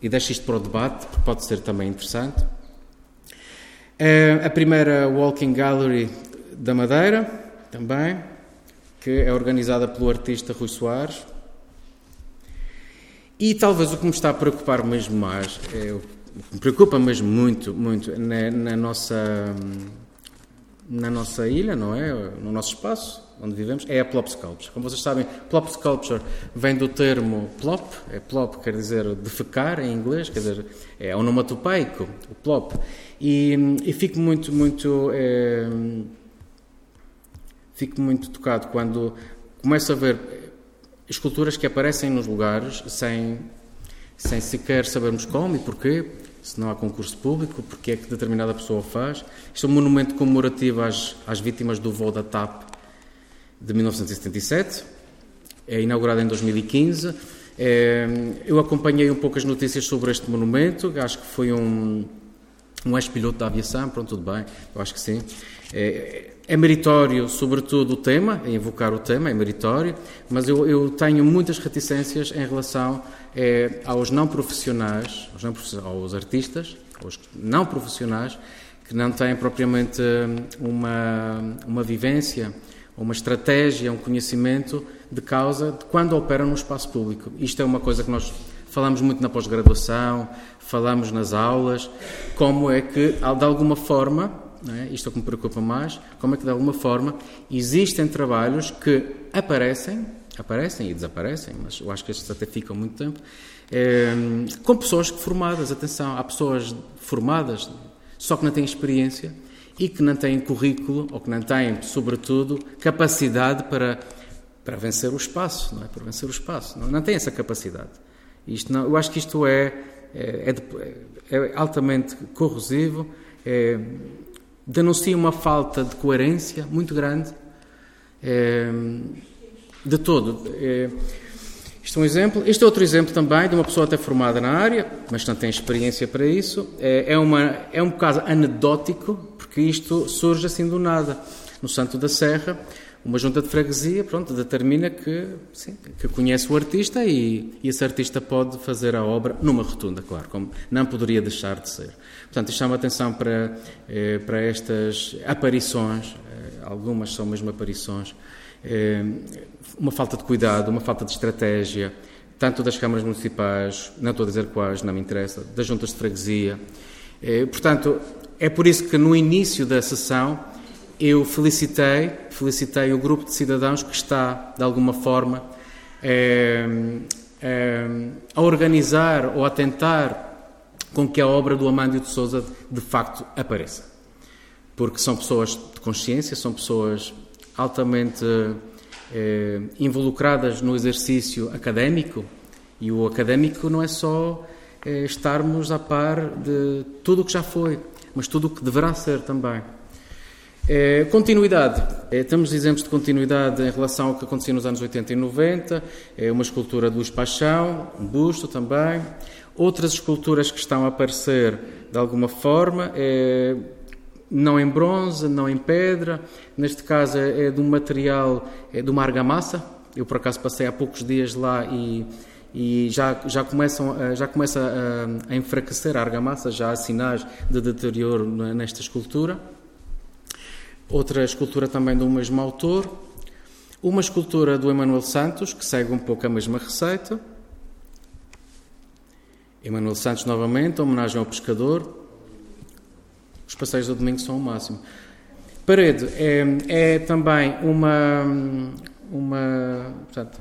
e deixo isto para o debate, porque pode ser também interessante. É, a primeira Walking Gallery da Madeira, também que é organizada pelo artista Rui Soares. E talvez o que me está a preocupar mesmo mais, é, o que me preocupa mesmo muito, muito na, na, nossa, na nossa ilha, não é? No nosso espaço onde vivemos, é a Plop Sculpture. Como vocês sabem, Plop Sculpture vem do termo plop, é plop quer dizer defecar em inglês, quer dizer, é onomatopeico, o plop. E, e fico muito, muito. É, fico muito tocado quando começo a ver esculturas que aparecem nos lugares sem, sem sequer sabermos como e porquê, se não há concurso público, porque é que determinada pessoa faz. Isto é um monumento comemorativo às, às vítimas do voo da TAP de 1977, é inaugurado em 2015. É, eu acompanhei um pouco as notícias sobre este monumento, acho que foi um, um ex-piloto da aviação, pronto, tudo bem, eu acho que sim. É, é meritório, sobretudo, o tema, é invocar o tema, é meritório, mas eu, eu tenho muitas reticências em relação é, aos não profissionais, aos, não profissionais, aos artistas, aos não profissionais, que não têm propriamente hum, uma, uma vivência, uma estratégia, um conhecimento de causa de quando operam no espaço público. Isto é uma coisa que nós falamos muito na pós-graduação, falamos nas aulas, como é que, de alguma forma, é? isto é o que me preocupa mais, como é que de alguma forma existem trabalhos que aparecem, aparecem e desaparecem, mas eu acho que estes até ficam muito tempo, é, com pessoas formadas, atenção, há pessoas formadas, só que não têm experiência e que não têm currículo, ou que não têm, sobretudo, capacidade para, para vencer o espaço, não é? Para vencer o espaço, não, não têm essa capacidade. Isto não, eu acho que isto é, é, é, é altamente corrosivo, é, denuncia uma falta de coerência muito grande é, de todo. É, isto é um exemplo. Este é outro exemplo também de uma pessoa até formada na área, mas não tem experiência para isso. É, é, uma, é um caso anedótico, porque isto surge assim do nada. No Santo da Serra, uma junta de freguesia pronto, determina que, sim, que conhece o artista e, e esse artista pode fazer a obra numa rotunda, claro, como não poderia deixar de ser. Portanto, chama atenção para, eh, para estas aparições, eh, algumas são mesmo aparições, eh, uma falta de cuidado, uma falta de estratégia, tanto das câmaras municipais, não estou a dizer quais, não me interessa, das juntas de freguesia. Portanto, é por isso que no início da sessão eu felicitei, felicitei o grupo de cidadãos que está, de alguma forma, a organizar ou a tentar com que a obra do Amândio de Souza de facto apareça. Porque são pessoas de consciência, são pessoas altamente eh, involucradas no exercício académico, e o académico não é só eh, estarmos a par de tudo o que já foi, mas tudo o que deverá ser também. É, continuidade. É, temos exemplos de continuidade em relação ao que acontecia nos anos 80 e 90. É uma escultura de Luz Paixão, um busto também. Outras esculturas que estão a aparecer de alguma forma, é, não em bronze, não em pedra. Neste caso é, é de um material, é de uma argamassa. Eu, por acaso, passei há poucos dias lá e, e já, já, começam, já começa a, a enfraquecer a argamassa, já há sinais de deterioro nesta escultura outra escultura também do mesmo autor, uma escultura do Emanuel Santos, que segue um pouco a mesma receita. Emanuel Santos, novamente, homenagem ao pescador. Os passeios do domingo são o máximo. Parede é, é também uma. uma portanto,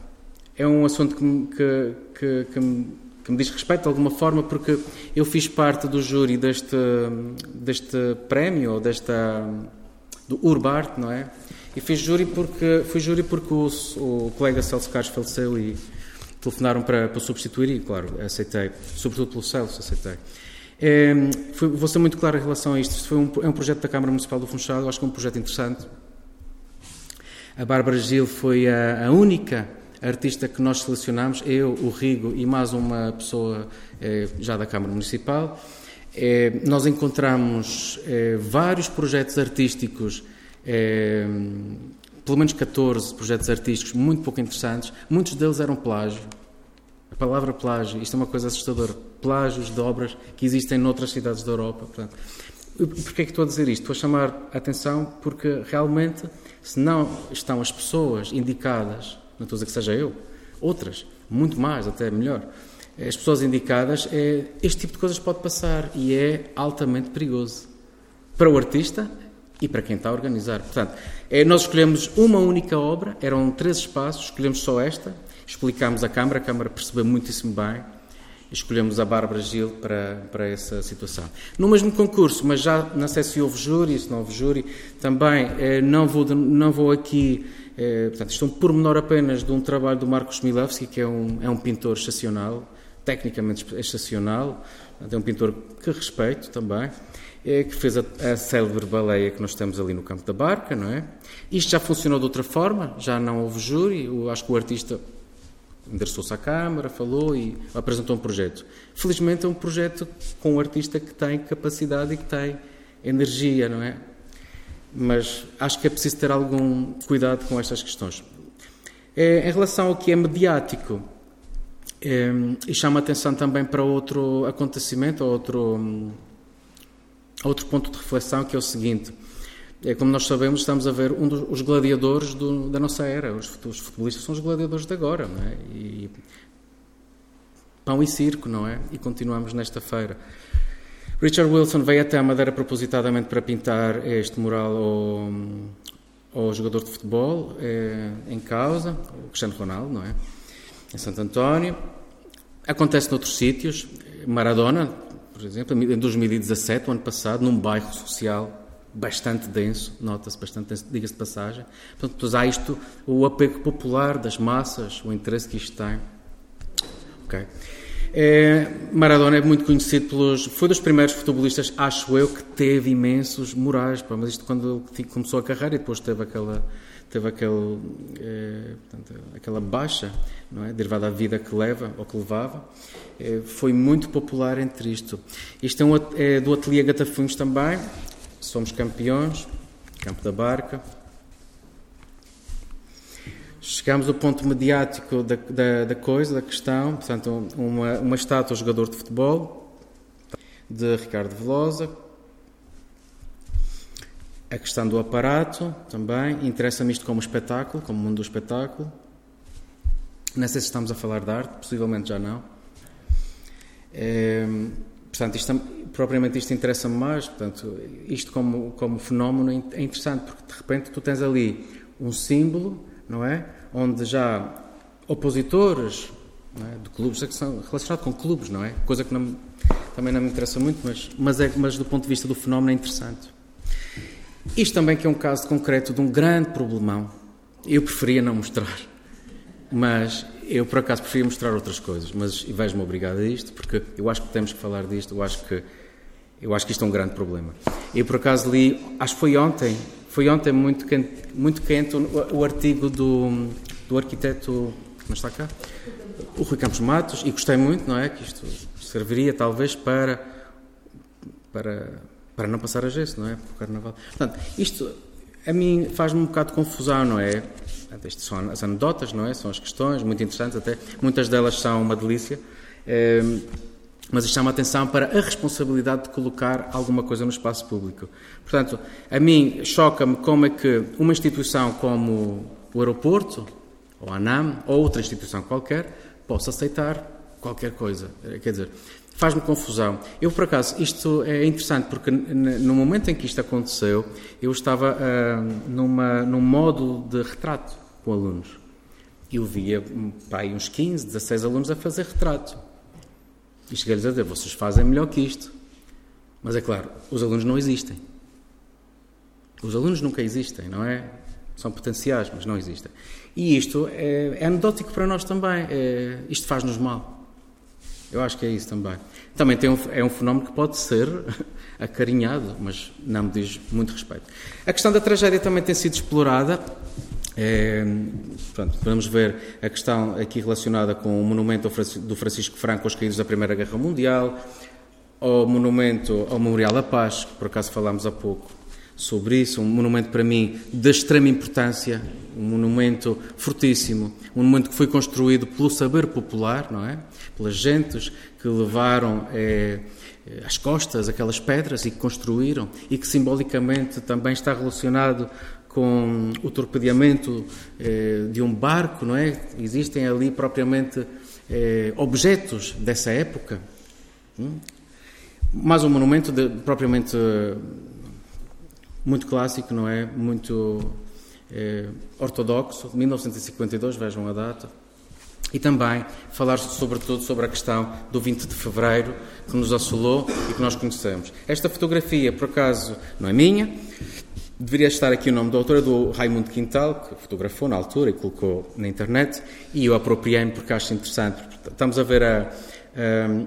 é um assunto que, que, que, que, me, que me diz respeito de alguma forma, porque eu fiz parte do júri deste, deste prémio, ou desta do Urbart, não é? E fiz júri porque, fui júri porque o, o colega Celso Carlos faleceu e telefonaram para, para substituir e, claro, aceitei. Sobretudo pelo Celso, aceitei. É, foi, vou ser muito claro em relação a isto. Foi um, é um projeto da Câmara Municipal do Funchal, acho que é um projeto interessante. A Bárbara Gil foi a, a única artista que nós selecionámos, eu, o Rigo e mais uma pessoa é, já da Câmara Municipal. É, nós encontramos é, vários projetos artísticos, é, pelo menos 14 projetos artísticos muito pouco interessantes, muitos deles eram plágio. A palavra plágio, isto é uma coisa assustadora. Plágios de obras que existem noutras cidades da Europa. Portanto, Porquê é que estou a dizer isto? Estou a chamar a atenção porque realmente, se não estão as pessoas indicadas, não estou a dizer que seja eu, outras, muito mais, até melhor, as pessoas indicadas, é, este tipo de coisas pode passar e é altamente perigoso para o artista e para quem está a organizar. Portanto, é, nós escolhemos uma única obra, eram três espaços, escolhemos só esta, explicámos à Câmara, a Câmara percebeu muitíssimo bem, escolhemos a Bárbara Gil para, para essa situação. No mesmo concurso, mas já não sei se houve júri, se não houve júri, também eh, não, vou, não vou aqui, eh, portanto, isto é um pormenor apenas de um trabalho do Marcos Milewski, que é um, é um pintor excepcional, tecnicamente excepcional, é um pintor que respeito também, é, que fez a, a célebre baleia que nós temos ali no campo da barca, não é? Isto já funcionou de outra forma, já não houve júri, eu acho que o artista endereçou-se à Câmara, falou e apresentou um projeto. Felizmente é um projeto com um artista que tem capacidade e que tem energia, não é? Mas acho que é preciso ter algum cuidado com estas questões. É, em relação ao que é mediático, e chama atenção também para outro acontecimento, outro, outro ponto de reflexão, que é o seguinte. É, como nós sabemos, estamos a ver um dos os gladiadores do, da nossa era. Os, os, futebolistas são os gladiadores de agora, não é? E, pão e circo, não é? E continuamos nesta feira. Richard Wilson veio até a Madeira propositadamente para pintar este mural ao, ao jogador de futebol é, em causa, o Cristiano Ronaldo, não é? Em Santo António. Acontece noutros sítios. Maradona, por exemplo, em 2017, o ano passado, num bairro social bastante denso, nota-se bastante denso, diga-se de passagem. Portanto, há isto, o apego popular das massas, o interesse que isto tem. Ok. É, Maradona é muito conhecido pelos. Foi dos primeiros futebolistas, acho eu, que teve imensos morais. Mas isto quando ele começou a carreira e depois teve aquela teve aquele, eh, portanto, aquela baixa, não é? derivada da vida que leva ou que levava, eh, foi muito popular entre isto. Isto é, um, é do Ateliê Gatafunhos também, somos campeões, Campo da Barca. Chegamos ao ponto mediático da, da, da coisa, da questão, portanto, uma, uma estátua jogador de futebol, de Ricardo Velosa, a questão do aparato também, interessa-me isto como espetáculo, como mundo do espetáculo. Não sei se estamos a falar de arte, possivelmente já não. É, portanto, isto, propriamente isto interessa-me mais. Portanto, isto como, como fenómeno é interessante, porque de repente tu tens ali um símbolo, não é? Onde já opositores é? de clubes é que são relacionados com clubes, não é? Coisa que não, também não me interessa muito, mas, mas, é, mas do ponto de vista do fenómeno é interessante. Isto também que é um caso concreto de um grande problemão. Eu preferia não mostrar, mas eu por acaso preferia mostrar outras coisas, mas vejo-me obrigado a isto, porque eu acho que temos que falar disto, eu acho que eu acho que isto é um grande problema. Eu por acaso li, acho que foi ontem, foi ontem muito quente, muito quente o, o artigo do, do arquiteto, como está cá? O Rui Campos Matos, e gostei muito, não é? Que isto serviria talvez para, para, para não passar a gesso, não é? Para o carnaval. Portanto, isto a mim faz-me um bocado de confusão, não é? Estas são as anedotas, não é? São as questões, muito interessantes até. Muitas delas são uma delícia. É, mas isto chama a atenção para a responsabilidade de colocar alguma coisa no espaço público. Portanto, a mim choca-me como é que uma instituição como o aeroporto, ou a ANAM, ou outra instituição qualquer, possa aceitar qualquer coisa. Quer dizer, faz-me confusão. Eu, por acaso, isto é interessante porque no momento em que isto aconteceu, eu estava uh, numa, num modo de retrato com alunos. Eu via pá, uns 15, 16 alunos a fazer retrato. E cheguei-lhes a dizer: vocês fazem melhor que isto. Mas é claro, os alunos não existem. Os alunos nunca existem, não é? São potenciais, mas não existem. E isto é, é anedótico para nós também. É, isto faz-nos mal. Eu acho que é isso também. Também um, é um fenómeno que pode ser acarinhado, mas não me diz muito respeito. A questão da tragédia também tem sido explorada. É, pronto, vamos ver a questão aqui relacionada com o monumento do Francisco Franco aos caídos da Primeira Guerra Mundial, ao monumento ao Memorial da Paz, que por acaso falámos há pouco, sobre isso, um monumento para mim de extrema importância, um monumento fortíssimo, um monumento que foi construído pelo saber popular, não é? Pelas gentes que levaram é, às costas aquelas pedras e que construíram e que simbolicamente também está relacionado com o torpedeamento é, de um barco, não é? Existem ali propriamente é, objetos dessa época. Hum? Mas um monumento de, propriamente muito clássico, não é? Muito ortodoxo, de 1952, vejam a data. E também falar sobretudo sobre a questão do 20 de fevereiro, que nos assolou e que nós conhecemos. Esta fotografia, por acaso, não é minha, deveria estar aqui o nome da autora, do Raimundo Quintal, que fotografou na altura e colocou na internet, e eu apropriei-me porque acho interessante. Estamos a ver a,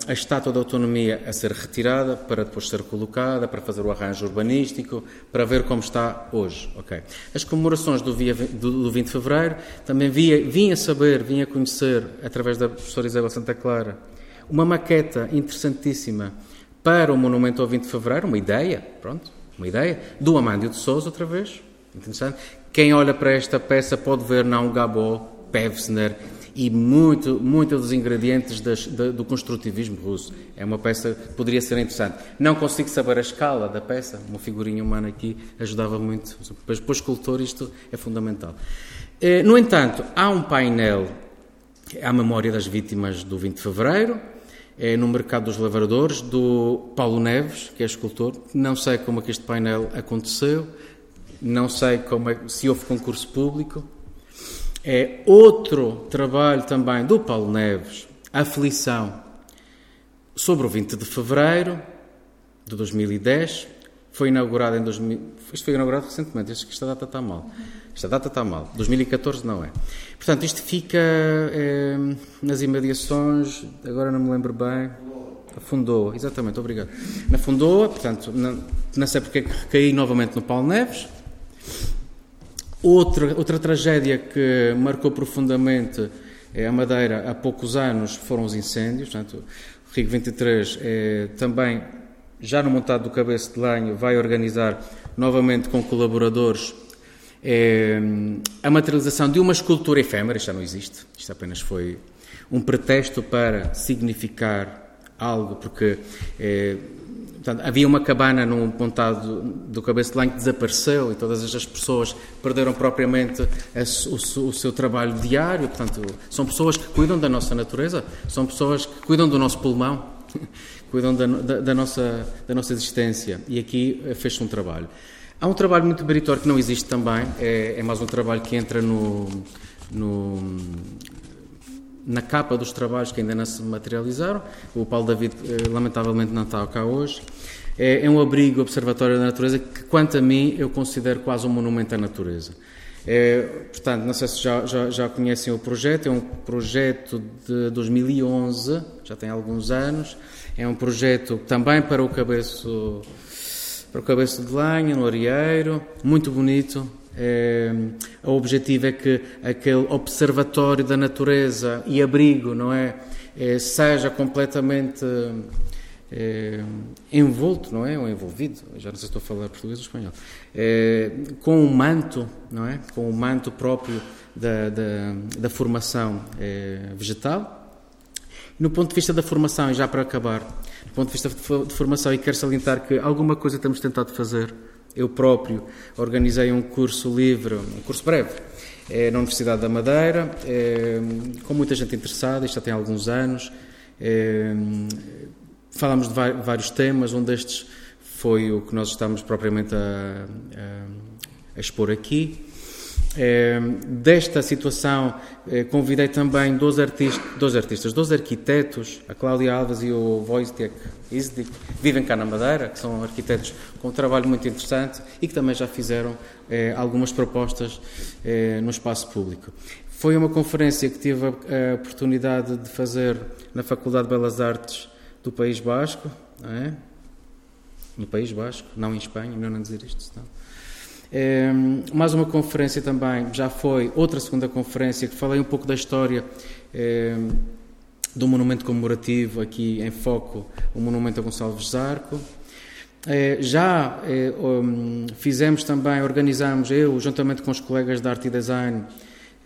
a estátua da autonomia a ser retirada para depois ser colocada, para fazer o arranjo urbanístico, para ver como está hoje. Okay. As comemorações do, via, do, do 20 de Fevereiro também via, vim a saber, vim a conhecer, através da professora Isabel Santa Clara, uma maqueta interessantíssima para o Monumento ao 20 de Fevereiro, uma ideia, pronto, uma ideia, do Amândio de Souza, outra vez, interessante. Quem olha para esta peça pode ver não Gabó, Pevsner, e muito, muito dos ingredientes das, do construtivismo russo. É uma peça que poderia ser interessante. Não consigo saber a escala da peça, uma figurinha humana aqui ajudava muito. Mas para o escultor isto é fundamental. Eh, no entanto, há um painel à memória das vítimas do 20 de Fevereiro, é no Mercado dos Lavradores, do Paulo Neves, que é escultor. Não sei como é que este painel aconteceu, não sei como é, se houve concurso público, é outro trabalho também do Paulo Neves, Aflição, sobre o 20 de fevereiro de 2010. Foi inaugurado em 2000. Isto foi inaugurado recentemente, que esta data está mal. Esta data está mal. 2014 não é. Portanto, isto fica é, nas imediações, agora não me lembro bem. Afundou, exatamente, obrigado. Na Fundoa, portanto, não, não sei porque é que recaí novamente no Paulo Neves. Outra, outra tragédia que marcou profundamente a Madeira há poucos anos foram os incêndios. Portanto, o Rio 23 é, também, já no montado do Cabeça de Lanho, vai organizar novamente com colaboradores é, a materialização de uma escultura efêmera. Isto já não existe. Isto apenas foi um pretexto para significar algo, porque é, Portanto, havia uma cabana num pontado do Cabeça de Lanho que desapareceu e todas estas pessoas perderam propriamente o, o, seu trabalho diário. Portanto, são pessoas que cuidam da nossa natureza, são pessoas que cuidam do nosso pulmão, cuidam da, da, da, nossa, da nossa existência. E aqui eh, fez-se um trabalho. Há um trabalho muito meritório que não existe também, é, é mais um trabalho que entra no, no na capa dos trabalhos que ainda não se materializaram. O Paulo David, eh, lamentavelmente, não está cá hoje. É, é um abrigo observatório da natureza que, quanto a mim, eu considero quase um monumento à natureza. É, portanto, não sei se já, já, já, conhecem o projeto, é um projeto de 2011, já tem alguns anos, é um projeto também para o cabeço, para o cabeço de lenha, no Arieiro, muito bonito. É, o objetivo é que aquele observatório da natureza e abrigo, não é, é seja completamente é, envolto, não é? Ou envolvido, já não sei se estou a falar português ou espanhol, com o manto, não é? Com o manto próprio da, da, da formação vegetal. No ponto de vista da formação, e já para acabar, do ponto de vista de formação, e quero salientar que alguma coisa temos tentado fazer. Eu próprio organizei um curso livre, um curso breve, é, na Universidade da Madeira, é, com muita gente interessada, isto já tem alguns anos. É, Falámos de vários temas, um destes foi o que nós estamos propriamente a, a, a expor aqui. É, desta situação, é, convidei também dois, artista, dois artistas, dois arquitetos, a Cláudia Alves e o Wojciech Izdik, que vivem cá na Madeira, que são arquitetos com um trabalho muito interessante e que também já fizeram é, algumas propostas no espaço público. Foi uma conferência que tive a, a oportunidade de fazer na Faculdade de Belas Artes do País Basco, é? no País Basco, não em Espanha, melhor não dizer isto, senão. É, mais uma conferência também, já foi outra segunda conferência que falei um pouco da história é, do monumento comemorativo, aqui em foco o monumento a Gonçalves Zarco. É, já um, fizemos também, organizamos, eu, juntamente com os colegas da Arte e Design,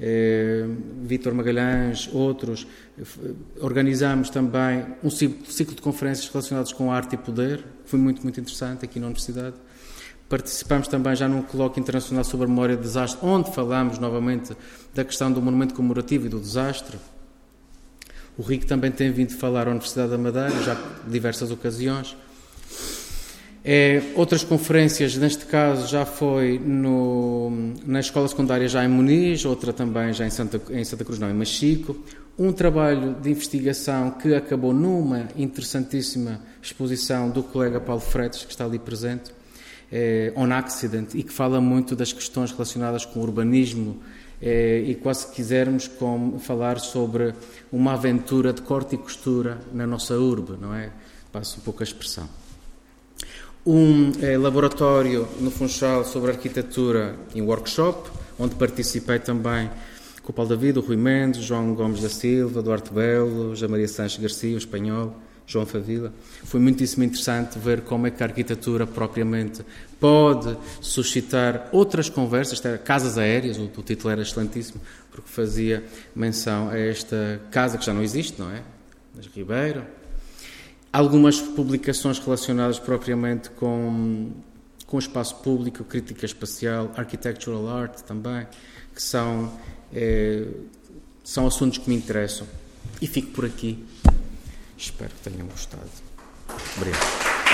eh, Vítor Magalhães, outros, organizámos também um ciclo de conferências relacionadas com arte e poder, foi muito, muito interessante aqui na Universidade. Participamos também já num colóquio internacional sobre a memória de desastre, onde falamos novamente da questão do monumento comemorativo e do desastre. O Rico também tem vindo falar à Universidade da Madeira, já diversas ocasiões. É, outras conferências, neste caso, já foi no, na escola secundária já em Muniz, outra também já em Santa, em Santa Cruz, não, em Machico. Um trabalho de investigação que acabou numa interessantíssima exposição do colega Paulo Fretes, que está ali presente, é, On Accident, e que fala muito das questões relacionadas com o urbanismo é, e quase quisermos com, falar sobre uma aventura de corte e costura na nossa urbe, não é? Passo um pouco a expressão um eh, laboratório no Funchal sobre arquitetura em workshop, onde participei também com o Paulo David, o Rui Mendes, João Gomes da Silva, Duarte Belo, José Maria Sanches Garcia, o espanhol, João Favila. Foi muitíssimo interessante ver como é que a arquitetura propriamente pode suscitar outras conversas, casas aéreas, o, título era excelentíssimo, porque fazia menção a esta casa que já não existe, não é? Nas Ribeiro, algumas publicações relacionadas propriamente com, com o espaço público, crítica espacial, architectural art também, que são, é, são assuntos que me interessam. E fico por aqui. Espero que tenham gostado. Obrigado.